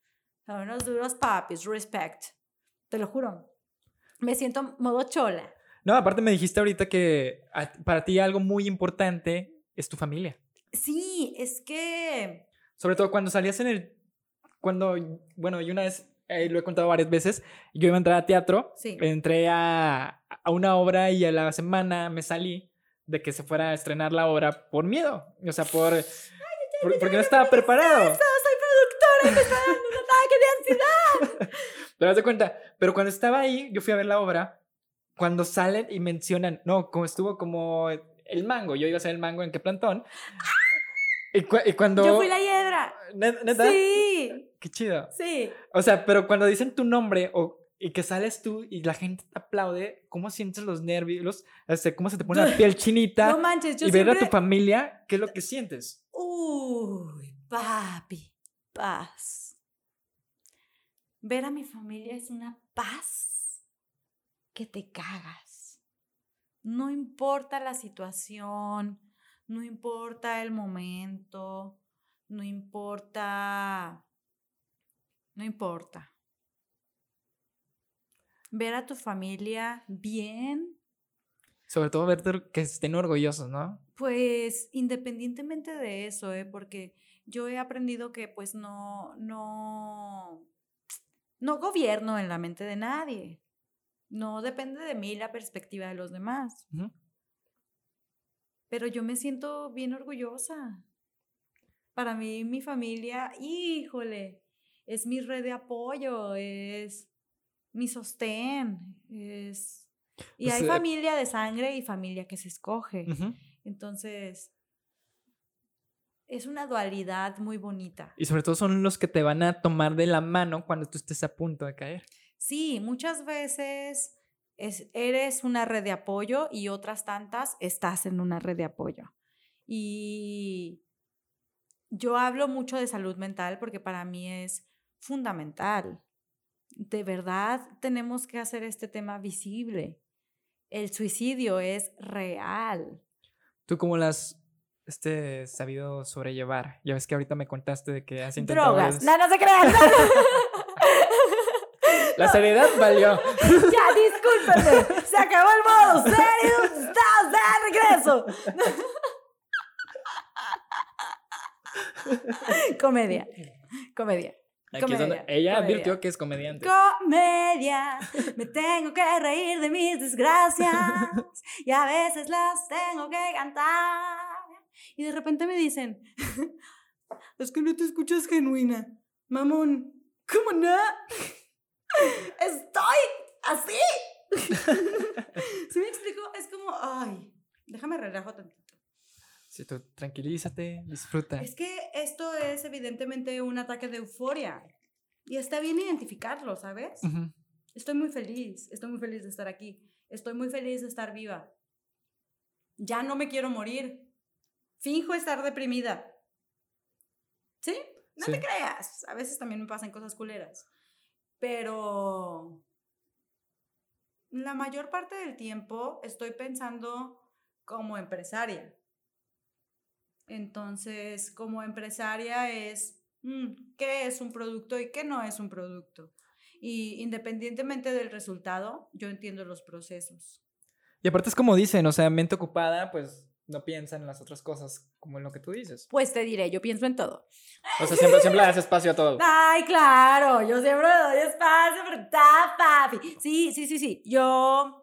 Son unos duros papis, respect. Te lo juro. Me siento modo chola. No, aparte me dijiste ahorita que para ti algo muy importante es tu familia. Sí, es que... Sobre todo cuando salías en el... Cuando, bueno, y una vez, eh, lo he contado varias veces, yo iba a entrar a teatro, Sí. entré a, a una obra y a la semana me salí de que se fuera a estrenar la obra por miedo. O sea, por... por- porque no estaba preparado. Eso, soy productora y me está dando un ataque de ansiedad. Pero haz de cuenta, pero cuando estaba ahí, yo fui a ver la obra, cuando salen y mencionan, no, como estuvo como el mango, yo iba a ser el mango en qué plantón. Y, cu- y cuando... Yo fui la hiedra. Ne- ¿Neta? Sí, Qué chido. sí. O sea, pero cuando dicen tu nombre o, y que sales tú y la gente te aplaude, ¿cómo sientes los nervios? Sea, ¿Cómo se te pone la piel chinita? No manches, yo y ver a tu familia, ¿qué es lo que sientes? Uy, papi, paz. Ver a mi familia es una paz que te cagas. No importa la situación, no importa el momento, no importa, no importa. Ver a tu familia bien, Sobre todo ver que estén orgullosos, ¿no? Pues independientemente de eso, ¿eh? porque yo he aprendido que pues no, no, no gobierno en la mente de nadie. No depende de mí la perspectiva de los demás. Pero yo me siento bien orgullosa. Para mí, mi familia, híjole, es mi red de apoyo, es mi sostén, es... Y Pues, hay eh, familia de sangre y familia que se escoge. Entonces, es una dualidad muy bonita. Y sobre todo son los que te van a tomar de la mano cuando tú estés a punto de caer. Sí, muchas veces es- eres una red de apoyo y otras tantas estás en una red de apoyo. Y yo hablo mucho de salud mental porque para mí es fundamental. De verdad tenemos que hacer este tema visible. El suicidio es real. ¿Tú cómo las has este, sabido sobrellevar? Ya ves que ahorita me contaste de que has intentado... Drogas. No, no se crean. La seriedad valió. Ya, discúlpenme. Se acabó el modo serio. Estamos de regreso. Comedia. Comedia. Aquí es donde ella comedia. advirtió que es comediante. Comedia. Me tengo que reír de mis desgracias. Y a veces las tengo que cantar. Y de repente me dicen: Es que no te escuchas genuina. Mamón, ¿cómo no? Estoy así. ¿Sí me explico? Es como, ay, déjame relajo tantito. Si tú tranquilízate, disfruta. Es que esto es evidentemente un ataque de euforia. Y está bien identificarlo, ¿sabes? Estoy muy feliz, estoy muy feliz de estar aquí. Estoy muy feliz de estar viva. Ya no me quiero morir. Finjo estar deprimida. ¿Sí? No te creas. A veces también me pasan cosas culeras. Pero la mayor parte del tiempo estoy pensando como empresaria. Entonces, como empresaria es, mm, ¿qué es un producto y qué no es un producto? Y independientemente del resultado, yo entiendo los procesos. Y aparte es como dicen, o sea, mente ocupada, pues no piensa en las otras cosas como en lo que tú dices. Pues te diré, yo pienso en todo. O sea, siempre, siempre le das espacio a todo. Ay, claro, yo siempre le doy espacio, ¿verdad, papi? Sí, sí, sí, sí. Yo.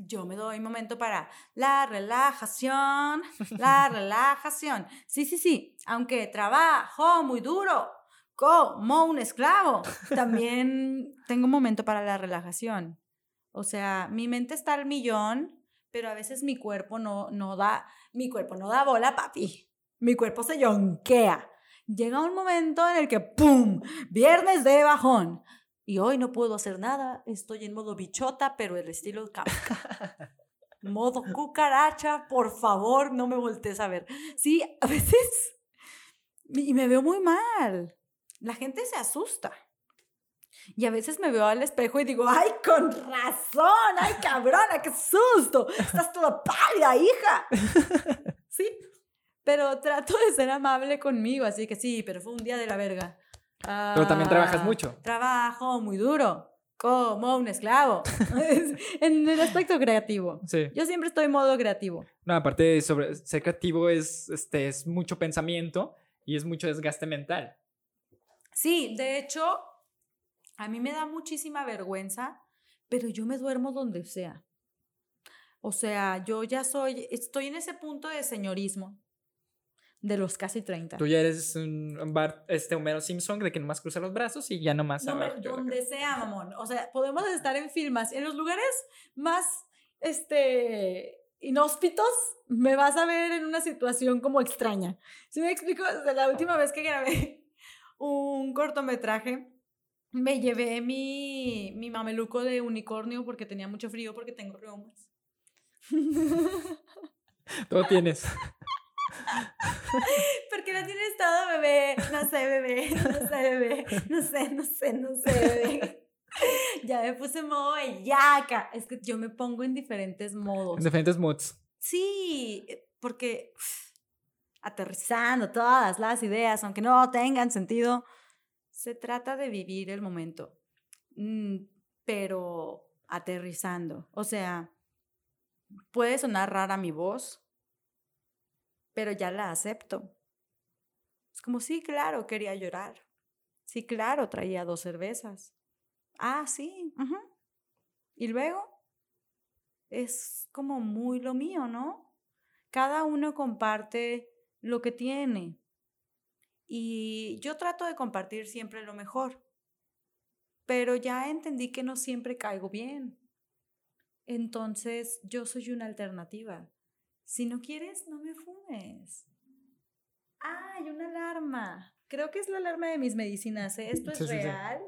Yo me doy momento para la relajación, la relajación. Sí, sí, sí. Aunque trabajo muy duro, como un esclavo, también tengo un momento para la relajación. O sea, mi mente está al millón, pero a veces mi cuerpo no, no da, mi cuerpo no da bola, papi. Mi cuerpo se yonquea. Llega un momento en el que ¡pum! Viernes de bajón. Y hoy no puedo hacer nada. Estoy en modo bichota, pero el estilo Kafka. modo cucaracha, por favor, no me voltees a ver. Sí, a veces. Y me veo muy mal. La gente se asusta. Y a veces me veo al espejo y digo, ¡ay, con razón! ¡Ay, cabrona, qué susto! Estás toda pálida, hija. Sí, pero trato de ser amable conmigo, así que sí, pero fue un día de la verga. Pero también trabajas Ah, mucho. Trabajo muy duro. como un esclavo. en el aspecto creativo. Sí. Yo siempre estoy en modo creativo. No, aparte de sobre ser creativo es, este, es mucho pensamiento y es mucho desgaste mental. Sí, de hecho, a mí me da muchísima vergüenza, pero yo me duermo donde sea. O sea, yo ya soy, estoy en ese punto de señorismo de los casi 30. Tú ya eres un, bar, este Homero Simpson de que nomás cruza los brazos y ya nomás No, abajo, donde sea, mamón. O sea, podemos estar en filmas, en los lugares más, este, inhóspitos, me vas a ver en una situación como extraña. Si me explico, desde la última vez que grabé un cortometraje, me llevé mi, mi mameluco de unicornio porque tenía mucho frío porque tengo reumas. Todo tienes. Porque no tienes todo, bebé. No sé, bebé. No sé, bebé. No sé, no sé, no sé, bebé. Ya me puse modo bellaca. Es que yo me pongo en diferentes modos. En diferentes moods. Sí, porque aterrizando todas las ideas, aunque no tengan sentido, se trata de vivir el momento, Mm, pero aterrizando. O sea, puede sonar rara mi voz, pero ya la acepto. Es como, sí, claro, quería llorar. Sí, claro, traía dos cervezas. Ah, sí. ujú. Y luego es como muy lo mío, ¿no? Cada uno comparte lo que tiene. Y yo trato de compartir siempre lo mejor. Pero ya entendí que no siempre caigo bien. Entonces, yo soy una alternativa. Si no quieres, no me fumes. ¡Ay, una alarma! Creo que es la alarma de mis medicinas. ¿eh? ¿Esto es Sí, sí, sí. real?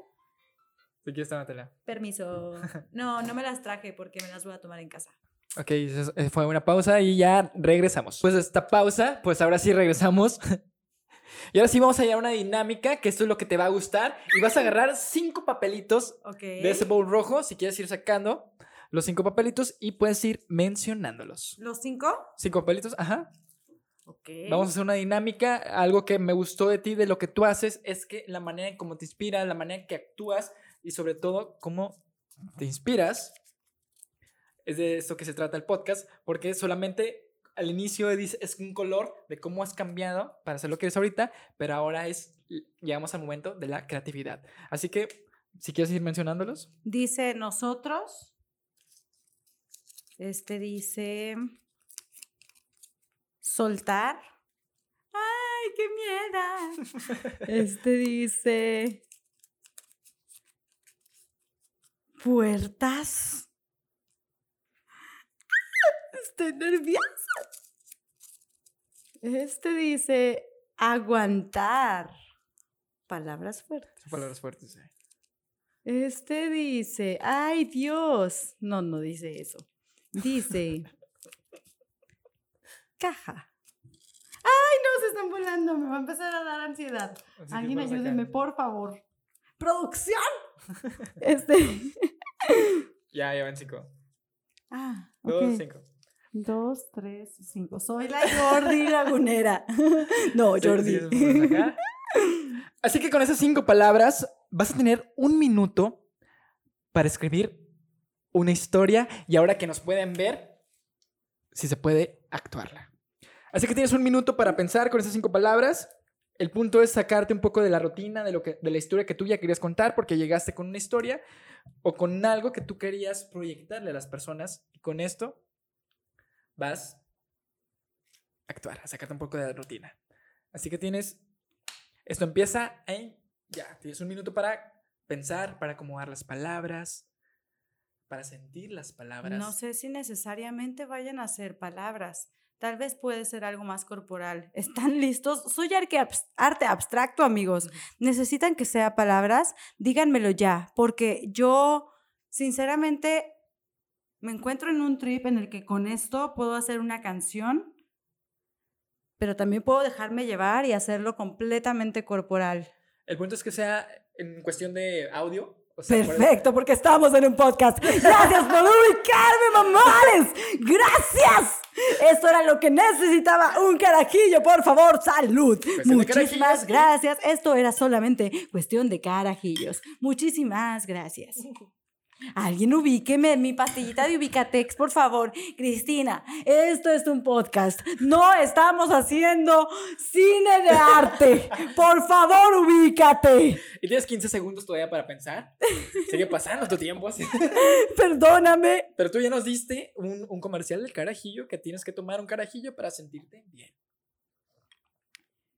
Si quieres, tómatela. Permiso. No, no me las traje porque me las voy a tomar en casa. Ok, eh, fue una pausa y ya regresamos. Pues esta pausa, pues ahora sí regresamos. y ahora sí vamos a llevar una dinámica, que esto es lo que te va a gustar. Y vas a agarrar cinco papelitos Ok. de ese bowl rojo, si quieres ir sacando los cinco papelitos y puedes ir mencionándolos. ¿Los cinco? Cinco papelitos, ajá. Ok. Vamos a hacer una dinámica. Algo que me gustó de ti, de lo que tú haces, es que la manera en cómo te inspiras, la manera en que actúas y sobre todo cómo te inspiras. Es de esto que se trata el podcast, porque solamente al inicio es un color de cómo has cambiado para hacer lo que eres ahorita, pero ahora es, llegamos al momento de la creatividad. Así que, si quieres ir mencionándolos. Dice nosotros. Este dice. Soltar. ¡Ay, qué miedo! Este dice. Puertas. Estoy nerviosa. Este dice aguantar. Palabras fuertes. Palabras fuertes. eh. Este dice, ay Dios. No, no dice eso. Dice, caja. Ay, no, se están volando. Me va a empezar a dar ansiedad. Así Alguien ayúdeme, por favor. Producción. Este. Ya, ya van cinco. Ah, Dos, cinco. Dos, tres, cinco. Soy la Jordi Lagunera. No, Jordi. Así que con esas cinco palabras vas a tener un minuto para escribir una historia y ahora que nos pueden ver, si se puede actuarla. Así que tienes un minuto para pensar con esas cinco palabras. El punto es sacarte un poco de la rutina, de, lo que, de la historia que tú ya querías contar, porque llegaste con una historia o con algo que tú querías proyectarle a las personas. Y con esto vas a actuar, a sacarte un poco de la rutina. Así que tienes esto empieza en. Ya, tienes un minuto para pensar, para acomodar las palabras, para sentir las palabras. No sé si necesariamente vayan a ser palabras. Tal vez puede ser algo más corporal. ¿Están listos? Soy arte abstracto, amigos. ¿Necesitan que sea palabras? Díganmelo ya, porque yo, sinceramente, me encuentro en un trip en el que con esto puedo hacer una canción, pero también puedo dejarme llevar y hacerlo completamente corporal. El punto es que sea en cuestión de audio. o sea, Perfecto, porque estamos en un podcast. Gracias por ubicarme, mamones. Gracias. Esto era lo que necesitaba un carajillo, por favor, salud. Cuestión Muchísimas carajillos. gracias. Esto era solamente cuestión de carajillos. Muchísimas gracias. Alguien ubíqueme mi pastillita de Ubicatex, por favor. Cristina, esto es un podcast. No estamos haciendo cine de arte. Por favor, ubícate. Y tienes 15 segundos todavía para pensar. Sigue pasando tu tiempo así. Perdóname. Pero tú ya nos diste un, un comercial del carajillo que tienes que tomar un carajillo para sentirte bien.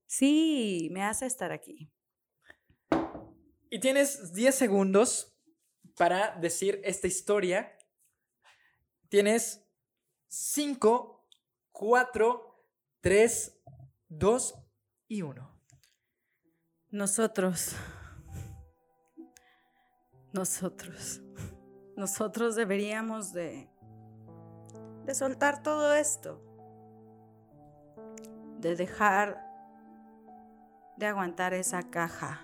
Sí, me hace estar aquí. Y tienes 10 segundos para decir esta historia. Tienes 5, 4, 3, 2 y 1. Nosotros. Nosotros. Nosotros deberíamos de de soltar todo esto. De dejar de aguantar esa caja.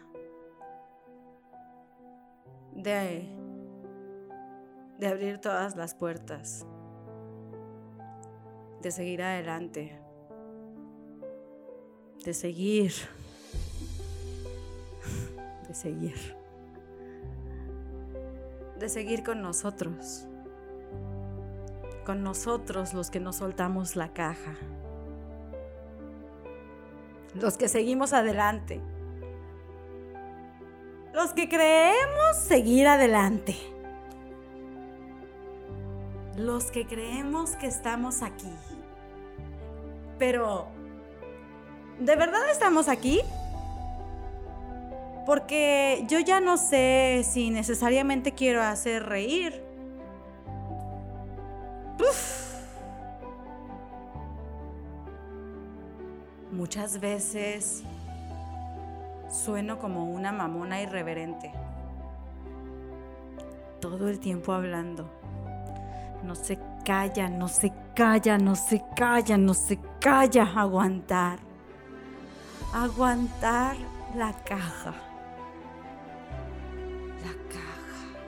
De de abrir todas las puertas. De seguir adelante. De seguir. De seguir. De seguir con nosotros. Con nosotros los que no soltamos la caja. Los que seguimos adelante. Los que creemos seguir adelante. Los que creemos que estamos aquí. Pero, ¿de verdad estamos aquí? Porque yo ya no sé si necesariamente quiero hacer reír. Muchas veces sueno como una mamona irreverente. Todo el tiempo hablando. No se calla, no se calla, no se calla, no se calla. Aguantar. Aguantar la caja. La caja.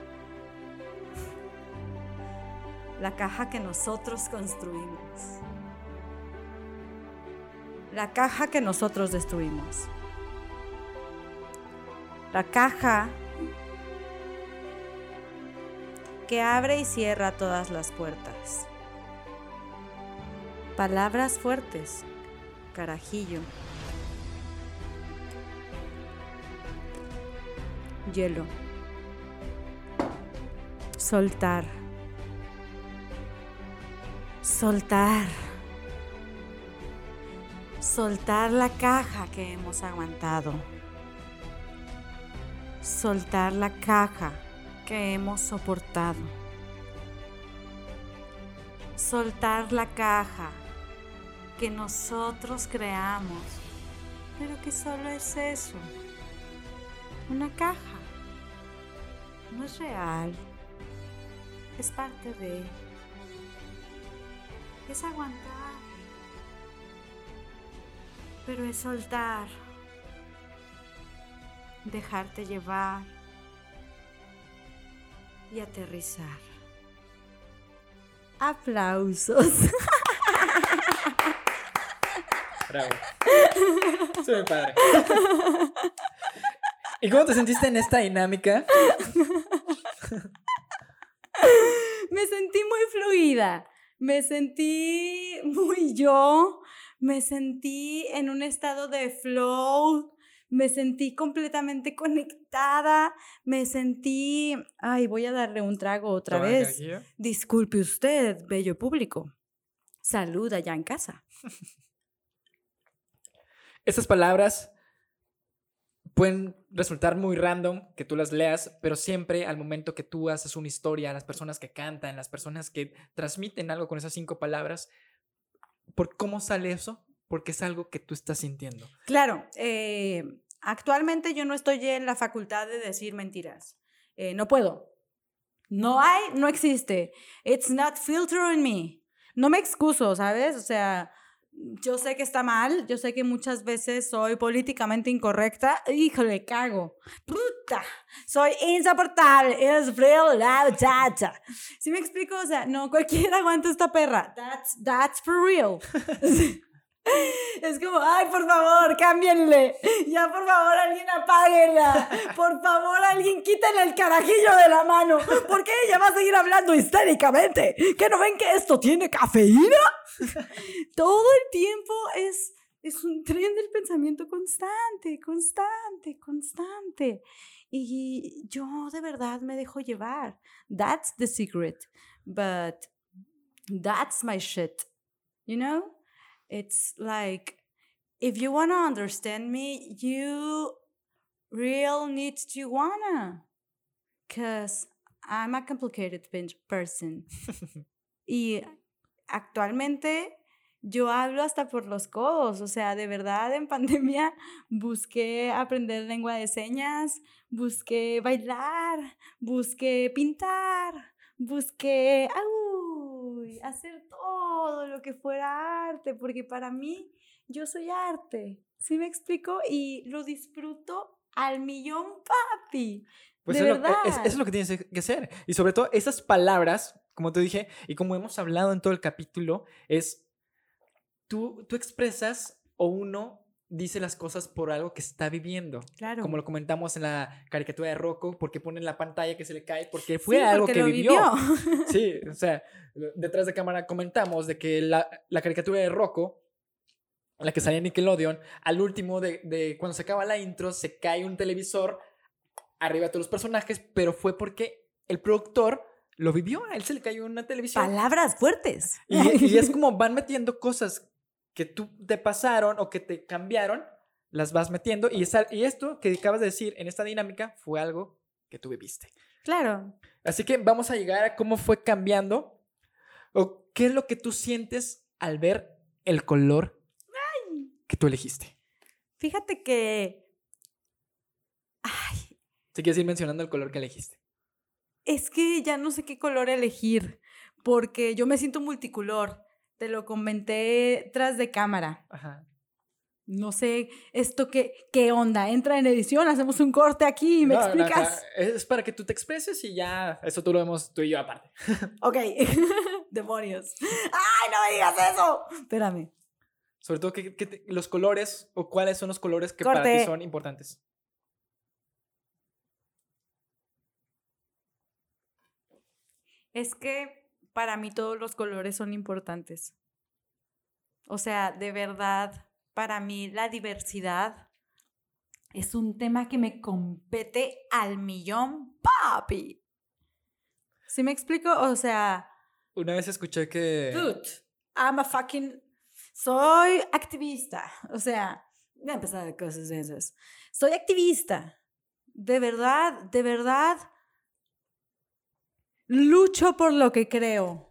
La caja que nosotros construimos. La caja que nosotros destruimos. La caja que abre y cierra todas las puertas. Palabras fuertes, carajillo. Hielo. Soltar. Soltar. Soltar la caja que hemos aguantado. Soltar la caja que hemos soportado. Soltar la caja que nosotros creamos, pero que solo es eso, una caja. No es real, es parte de, es aguantar, pero es soltar, dejarte llevar y aterrizar. Aplausos. Bravo. Muy padre. ¿Y cómo te sentiste en esta dinámica? Me sentí muy fluida. Me sentí muy yo. Me sentí en un estado de flow me sentí completamente conectada, me sentí, ay, voy a darle un trago otra vez. Disculpe usted, bello público. Salud allá en casa. Estas palabras pueden resultar muy random que tú las leas, pero siempre al momento que tú haces una historia, las personas que cantan, las personas que transmiten algo con esas cinco palabras, ¿por cómo sale eso? Porque es algo que tú estás sintiendo. Claro, eh, actualmente yo no estoy en la facultad de decir mentiras. Eh, no puedo. No hay, no existe. It's not filter in me. No me excuso, ¿sabes? O sea, yo sé que está mal, yo sé que muchas veces soy políticamente incorrecta. Híjole, cago. Puta, soy insoportable. Es real la muchacha. ¿Sí me explico? O sea, no cualquiera aguanta esta perra. That's, that's for real. Es como, ay, por favor, cámbienle. Ya, por favor, alguien apáguela. Por favor, alguien quítenle el carajillo de la mano. Porque ella va a seguir hablando histéricamente. ¿Que no ven que esto tiene cafeína? Todo el tiempo es, es un tren del pensamiento constante, constante, constante. Y yo de verdad me dejo llevar. That's the secret. But that's my shit. You know? It's like if you want to understand me, you real need to wanna. Cause I'm a complicated person. y actualmente yo hablo hasta por los codos, o sea, de verdad en pandemia busqué aprender lengua de señas, busqué bailar, busqué pintar, busqué hacer todo lo que fuera arte, porque para mí yo soy arte, ¿sí me explico? Y lo disfruto al millón, papi. Pues de verdad. Lo, es, eso es lo que tienes que hacer. Y sobre todo esas palabras, como te dije, y como hemos hablado en todo el capítulo, es tú, tú expresas o uno dice las cosas por algo que está viviendo. Claro. Como lo comentamos en la caricatura de Rocco, porque pone en la pantalla que se le cae, porque fue algo que vivió. Sí, o sea, detrás de cámara comentamos de que la, la caricatura de Rocco, la que salía en Nickelodeon, al último de, de, cuando se acaba la intro, se cae un televisor arriba de todos los personajes, pero fue porque el productor lo vivió, a él se le cayó una televisión. Palabras fuertes. Y, y es como van metiendo cosas que tú te pasaron o que te cambiaron, las vas metiendo y, y esto que acabas de decir en esta dinámica fue algo que tú viviste. Claro. Así que vamos a llegar a cómo fue cambiando o qué es lo que tú sientes al ver el color que tú elegiste. Fíjate que... Ay. Si quieres ir mencionando el color que elegiste. Es que ya no sé qué color elegir, porque yo me siento multicolor. Te lo comenté tras de cámara. Ajá. No sé, esto qué, qué onda. Entra en edición, hacemos un corte aquí y me explicas. es para que tú te expreses y ya, eso tú lo vemos tú y yo aparte. ok, demonios. ¡Ay, no me digas eso! Espérame. Sobre todo, que, los colores o cuáles son los colores que para ti son importantes. Es que para mí todos los colores son importantes. O sea, de verdad, para mí la diversidad es un tema que me compete al millón, papi. ¿Sí me explico? O sea... Una vez escuché que... Dude, I'm a fucking... Soy activista. O sea, voy a empezar de cosas de esas. Soy activista. De verdad, de verdad, lucho por lo que creo.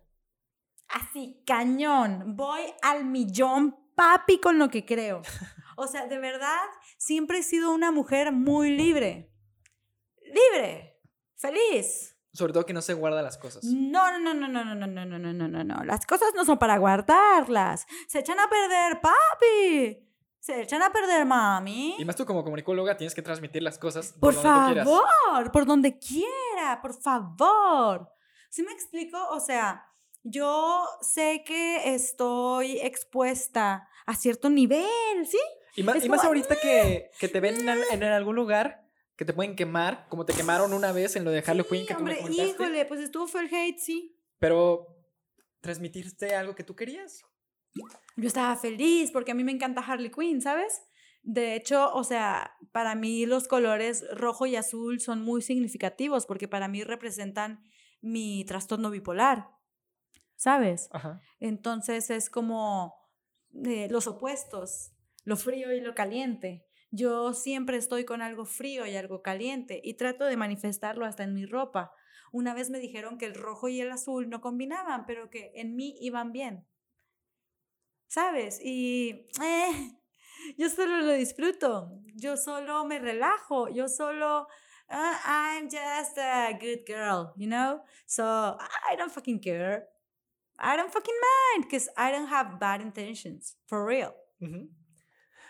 Así, cañón. Voy al millón, papi, con lo que creo. O sea, de verdad, siempre he sido una mujer muy libre. Libre. Feliz. Sobre todo que no se guarda las cosas. No, no, no, no, no, no, no, no, no, no, no, no. Las cosas no son para guardarlas. Se echan a perder, papi. Se echan a perder, mami. Y más tú como comunicóloga tienes que transmitir las cosas por, por favor, por donde quiera, por favor. ¿Sí me explico? O sea, yo sé que estoy expuesta a cierto nivel, ¿sí? Y más, y más ahorita que, que, te ven en, algún lugar que te pueden quemar, como te quemaron una vez en lo de Harley Quinn que hombre, tú híjole, pues estuvo fue el hate, sí. Pero transmitiste algo que tú querías. Yo estaba feliz porque a mí me encanta Harley Quinn, ¿sabes? De hecho, o sea, para mí los colores rojo y azul son muy significativos porque para mí representan mi trastorno bipolar, ¿sabes? Entonces es como eh, los opuestos, lo frío y lo caliente. Yo siempre estoy con algo frío y algo caliente y trato de manifestarlo hasta en mi ropa. Una vez me dijeron que el rojo y el azul no combinaban, pero que en mí iban bien. ¿Sabes? Y eh, yo solo lo disfruto, yo solo me relajo, yo solo, uh, I'm just a good girl, you know? So I don't fucking care. I don't fucking mind because I don't have bad intentions, for real.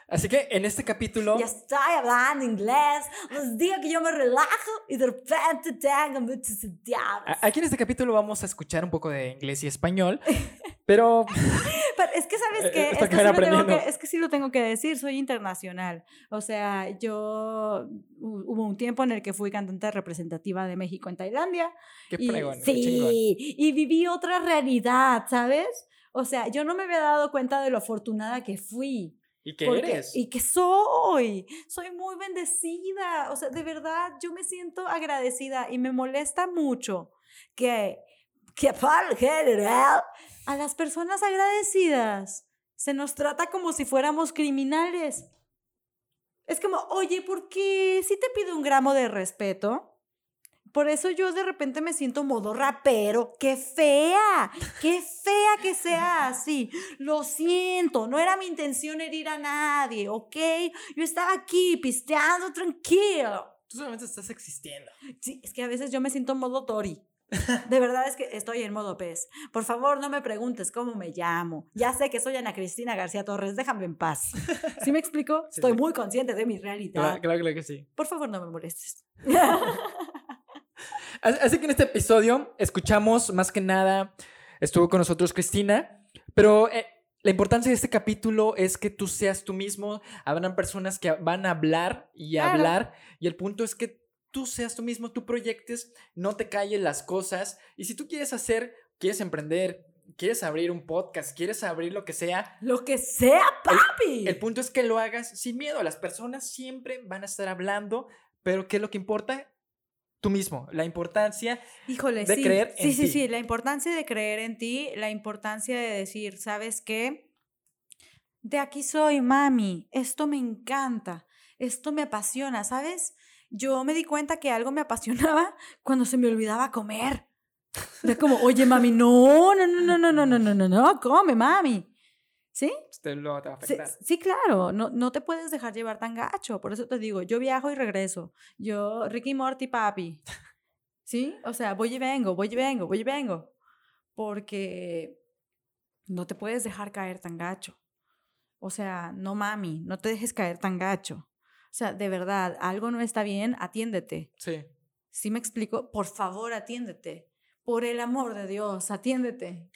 Así que en este capítulo. Ya estoy hablando inglés. Les digo que yo me relajo y de repente tengo muchos diablos. Aquí en este capítulo vamos a escuchar un poco de inglés y español. Pero Pero es que, ¿sabes Eh, qué? está Es que, que sí lo tengo que, es que sí lo tengo que decir, soy internacional. O sea, yo hu- hubo un tiempo en el que fui cantante representativa de México en Tailandia. qué y, qué chingón. sí, y viví otra realidad, ¿sabes? O sea, yo no me había dado cuenta de lo afortunada que fui. ¿Y qué porque- eres? Y que soy. Soy muy bendecida. O sea, de verdad, yo me siento agradecida y me molesta mucho que, que lo general, a las personas agradecidas se nos trata como si fuéramos criminales. Es como, oye, ¿por qué si te pido un gramo de respeto? Por eso yo de repente me siento modo rapero. ¡Qué fea! ¡Qué fea que sea así! Lo siento, no era mi intención herir a nadie, ¿ok? Yo estaba aquí pisteando tranquilo. Tú solamente estás existiendo. Sí, es que a veces yo me siento en modo Tori. De verdad es que estoy en modo pez. Por favor, no me preguntes cómo me llamo. Ya sé que soy Ana Cristina García Torres, déjame en paz. ¿Sí me explico? Sí, Estoy sí. muy consciente de mi realidad. Claro, claro, claro que sí. Por favor, no me molestes. Así así que en este episodio escuchamos más que nada, estuvo con nosotros Cristina, pero eh, la importancia de este capítulo es que tú seas tú mismo, habrán personas que van a hablar y Claro. hablar, y el punto es que tú seas tú mismo, tú proyectes, no te calles las cosas, y si tú quieres hacer, quieres emprender, quieres abrir un podcast, quieres abrir lo que sea, Lo que sea, papi. el punto es que lo hagas sin miedo. Las personas siempre van a estar hablando, pero ¿qué es lo que importa? Tú mismo. La importancia. Híjole, de sí. creer sí, en sí, ti. sí, la importancia de creer en ti, la importancia de decir, ¿sabes qué? De aquí soy, mami, esto me encanta, esto me apasiona, ¿sabes? Yo me di cuenta que algo me apasionaba cuando se me olvidaba comer. Era como, oye, mami, no, no, no, no, no, no, no, no, no, no, come, mami. ¿Sí? Te lo va a Sí, afectar. sí, claro, no, no te puedes dejar llevar tan gacho, por eso te digo, yo viajo y regreso, yo Ricky Morty papi, ¿sí? O sea, voy y vengo, voy y vengo, voy y vengo, porque no te puedes dejar caer tan gacho, o sea, no mami, no te dejes caer tan gacho, sea, de verdad, algo no está bien, atiéndete, Sí. ¿sí me explico? Por favor, atiéndete, por el amor de Dios, atiéndete,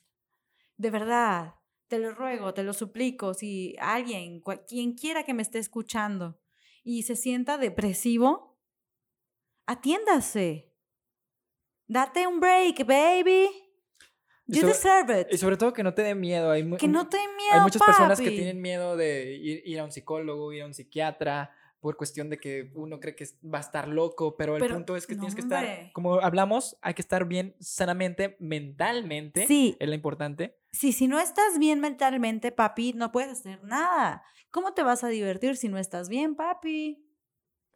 de verdad. Te lo ruego, te lo suplico, si alguien, quien quiera que me esté escuchando y se sienta depresivo, atiéndase. Date un break, baby. You sobre- deserve it. Y sobre todo que no te dé miedo. Hay, que no te dé miedo, hay muchas personas que papi. tienen miedo de ir, ir a un psicólogo, ir a un psiquiatra, por cuestión de que uno cree que va a estar loco, pero el punto es que no, tienes que estar, hombre. como hablamos, hay que estar bien sanamente, mentalmente. Sí, Es lo importante. sí, si no estás bien mentalmente, papi, no puedes hacer nada. ¿Cómo te vas a divertir si no estás bien, papi?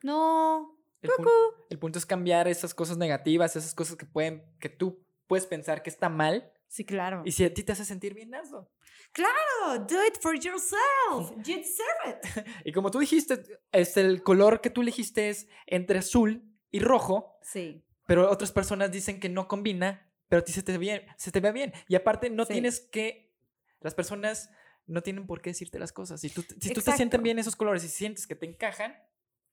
No. El, pun- el punto es cambiar esas cosas negativas, esas cosas que pueden, que tú puedes pensar que está mal. Sí, claro. Y si a ti te hace sentir bien, hazlo. Oh, do it for yourself. You deserve it. Y como tú dijiste, es el color que tú elegiste es entre azul y rojo, Sí. pero otras personas dicen que no combina, pero a ti se te, ve bien, se te ve bien. Y aparte, no Sí. tienes que. Las personas no tienen por qué decirte las cosas. Si tú, si tú te sienten bien esos colores y sientes que te encajan,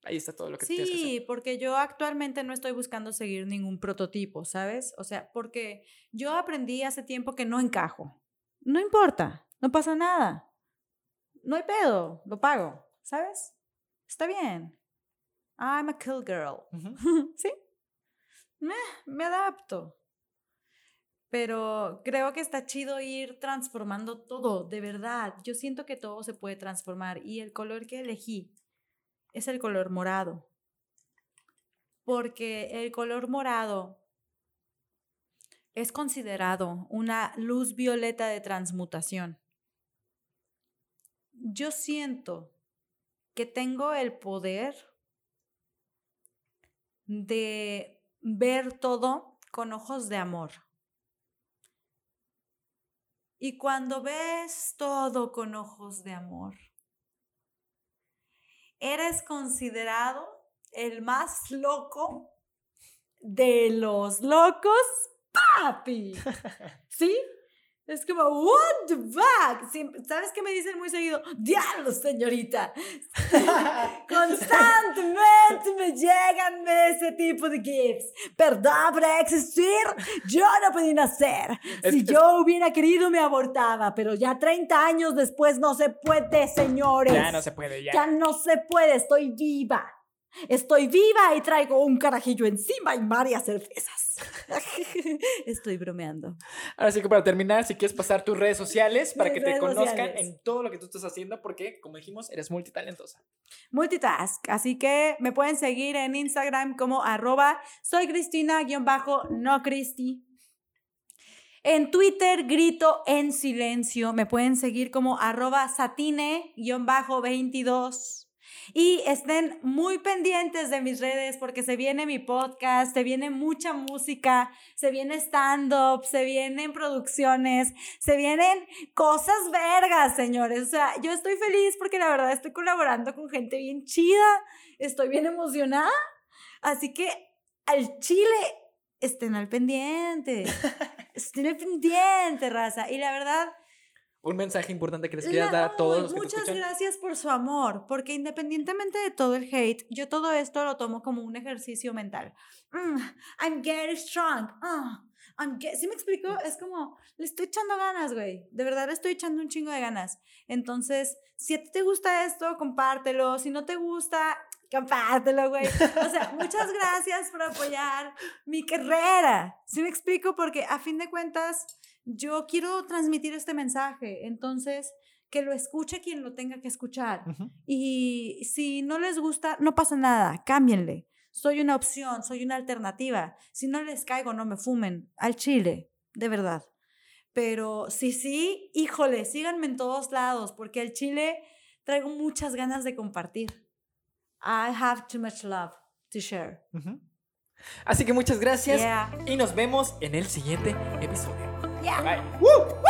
ahí está todo lo que tienes que hacer. Sí, porque yo actualmente no estoy buscando seguir ningún prototipo, ¿sabes? O sea, porque yo aprendí hace tiempo que no encajo. No importa, no pasa nada. No hay pedo, lo pago, ¿sabes? Está bien. I'm a cool girl. ¿Sí? Meh, me adapto. Pero creo que está chido ir transformando todo, de verdad. Yo siento que todo se puede transformar y el color que elegí es el color morado. Porque el color morado es considerado una luz violeta de transmutación. Yo siento que tengo el poder de ver todo con ojos de amor. Y cuando ves todo con ojos de amor, eres considerado el más loco de los locos, papi. ¿Sí? Es como, what the fuck? ¿Sabes qué me dicen muy seguido? Diablo, señorita. Constantemente me llegan ese tipo de gifs. Perdón por existir. Yo no podía nacer. Si yo hubiera querido, me abortaba. Pero ya 30 años después no se puede, señores. Ya no se puede, ya. Ya no se puede, estoy viva. Estoy viva y traigo un carajillo encima y varias cervezas. Estoy bromeando. Ahora sí que para terminar, si quieres pasar tus redes sociales para Mis que te conozcan sociales. en todo lo que tú estás haciendo, porque, como dijimos, eres multitalentosa. Multitask. Así que me pueden seguir en Instagram como arroba soy Cristina-no Cristi. En Twitter grito en silencio. Me pueden seguir como arroba satine-22. Y estén muy pendientes de mis redes porque se viene mi podcast, se viene mucha música, se viene stand-up, se vienen producciones, se vienen cosas vergas, señores. O sea, yo estoy feliz porque la verdad estoy colaborando con gente bien chida, estoy bien emocionada. Así que al chile estén al pendiente. Estén al pendiente, raza. Y la verdad, Un mensaje importante que les quieras dar a todos los que te Muchas escuchan. gracias por su amor, porque independientemente de todo el hate, yo todo esto lo tomo como un ejercicio mental. Mm, I'm getting strong. ah, I'm get- ¿Sí me explico? Es como, le estoy echando ganas, güey. De verdad le estoy echando un chingo de ganas. Entonces, si a ti te gusta esto, compártelo. Si no te gusta, compártelo, güey. O sea, muchas gracias por apoyar mi carrera. ¿Sí me explico? Porque a fin de cuentas, yo quiero transmitir este mensaje. Entonces, que lo escuche quien lo tenga que escuchar. Y si no les gusta, no pasa nada, cámbienle. Soy una opción, soy una alternativa. Si no les caigo, no me fumen. Al chile, de verdad. Pero sí, sí, híjole, síganme en todos lados, porque al chile traigo muchas ganas de compartir. I have too much love to share. Así que muchas gracias Yeah. y nos vemos en el siguiente episodio. Yeah. Bye. ¡Woo!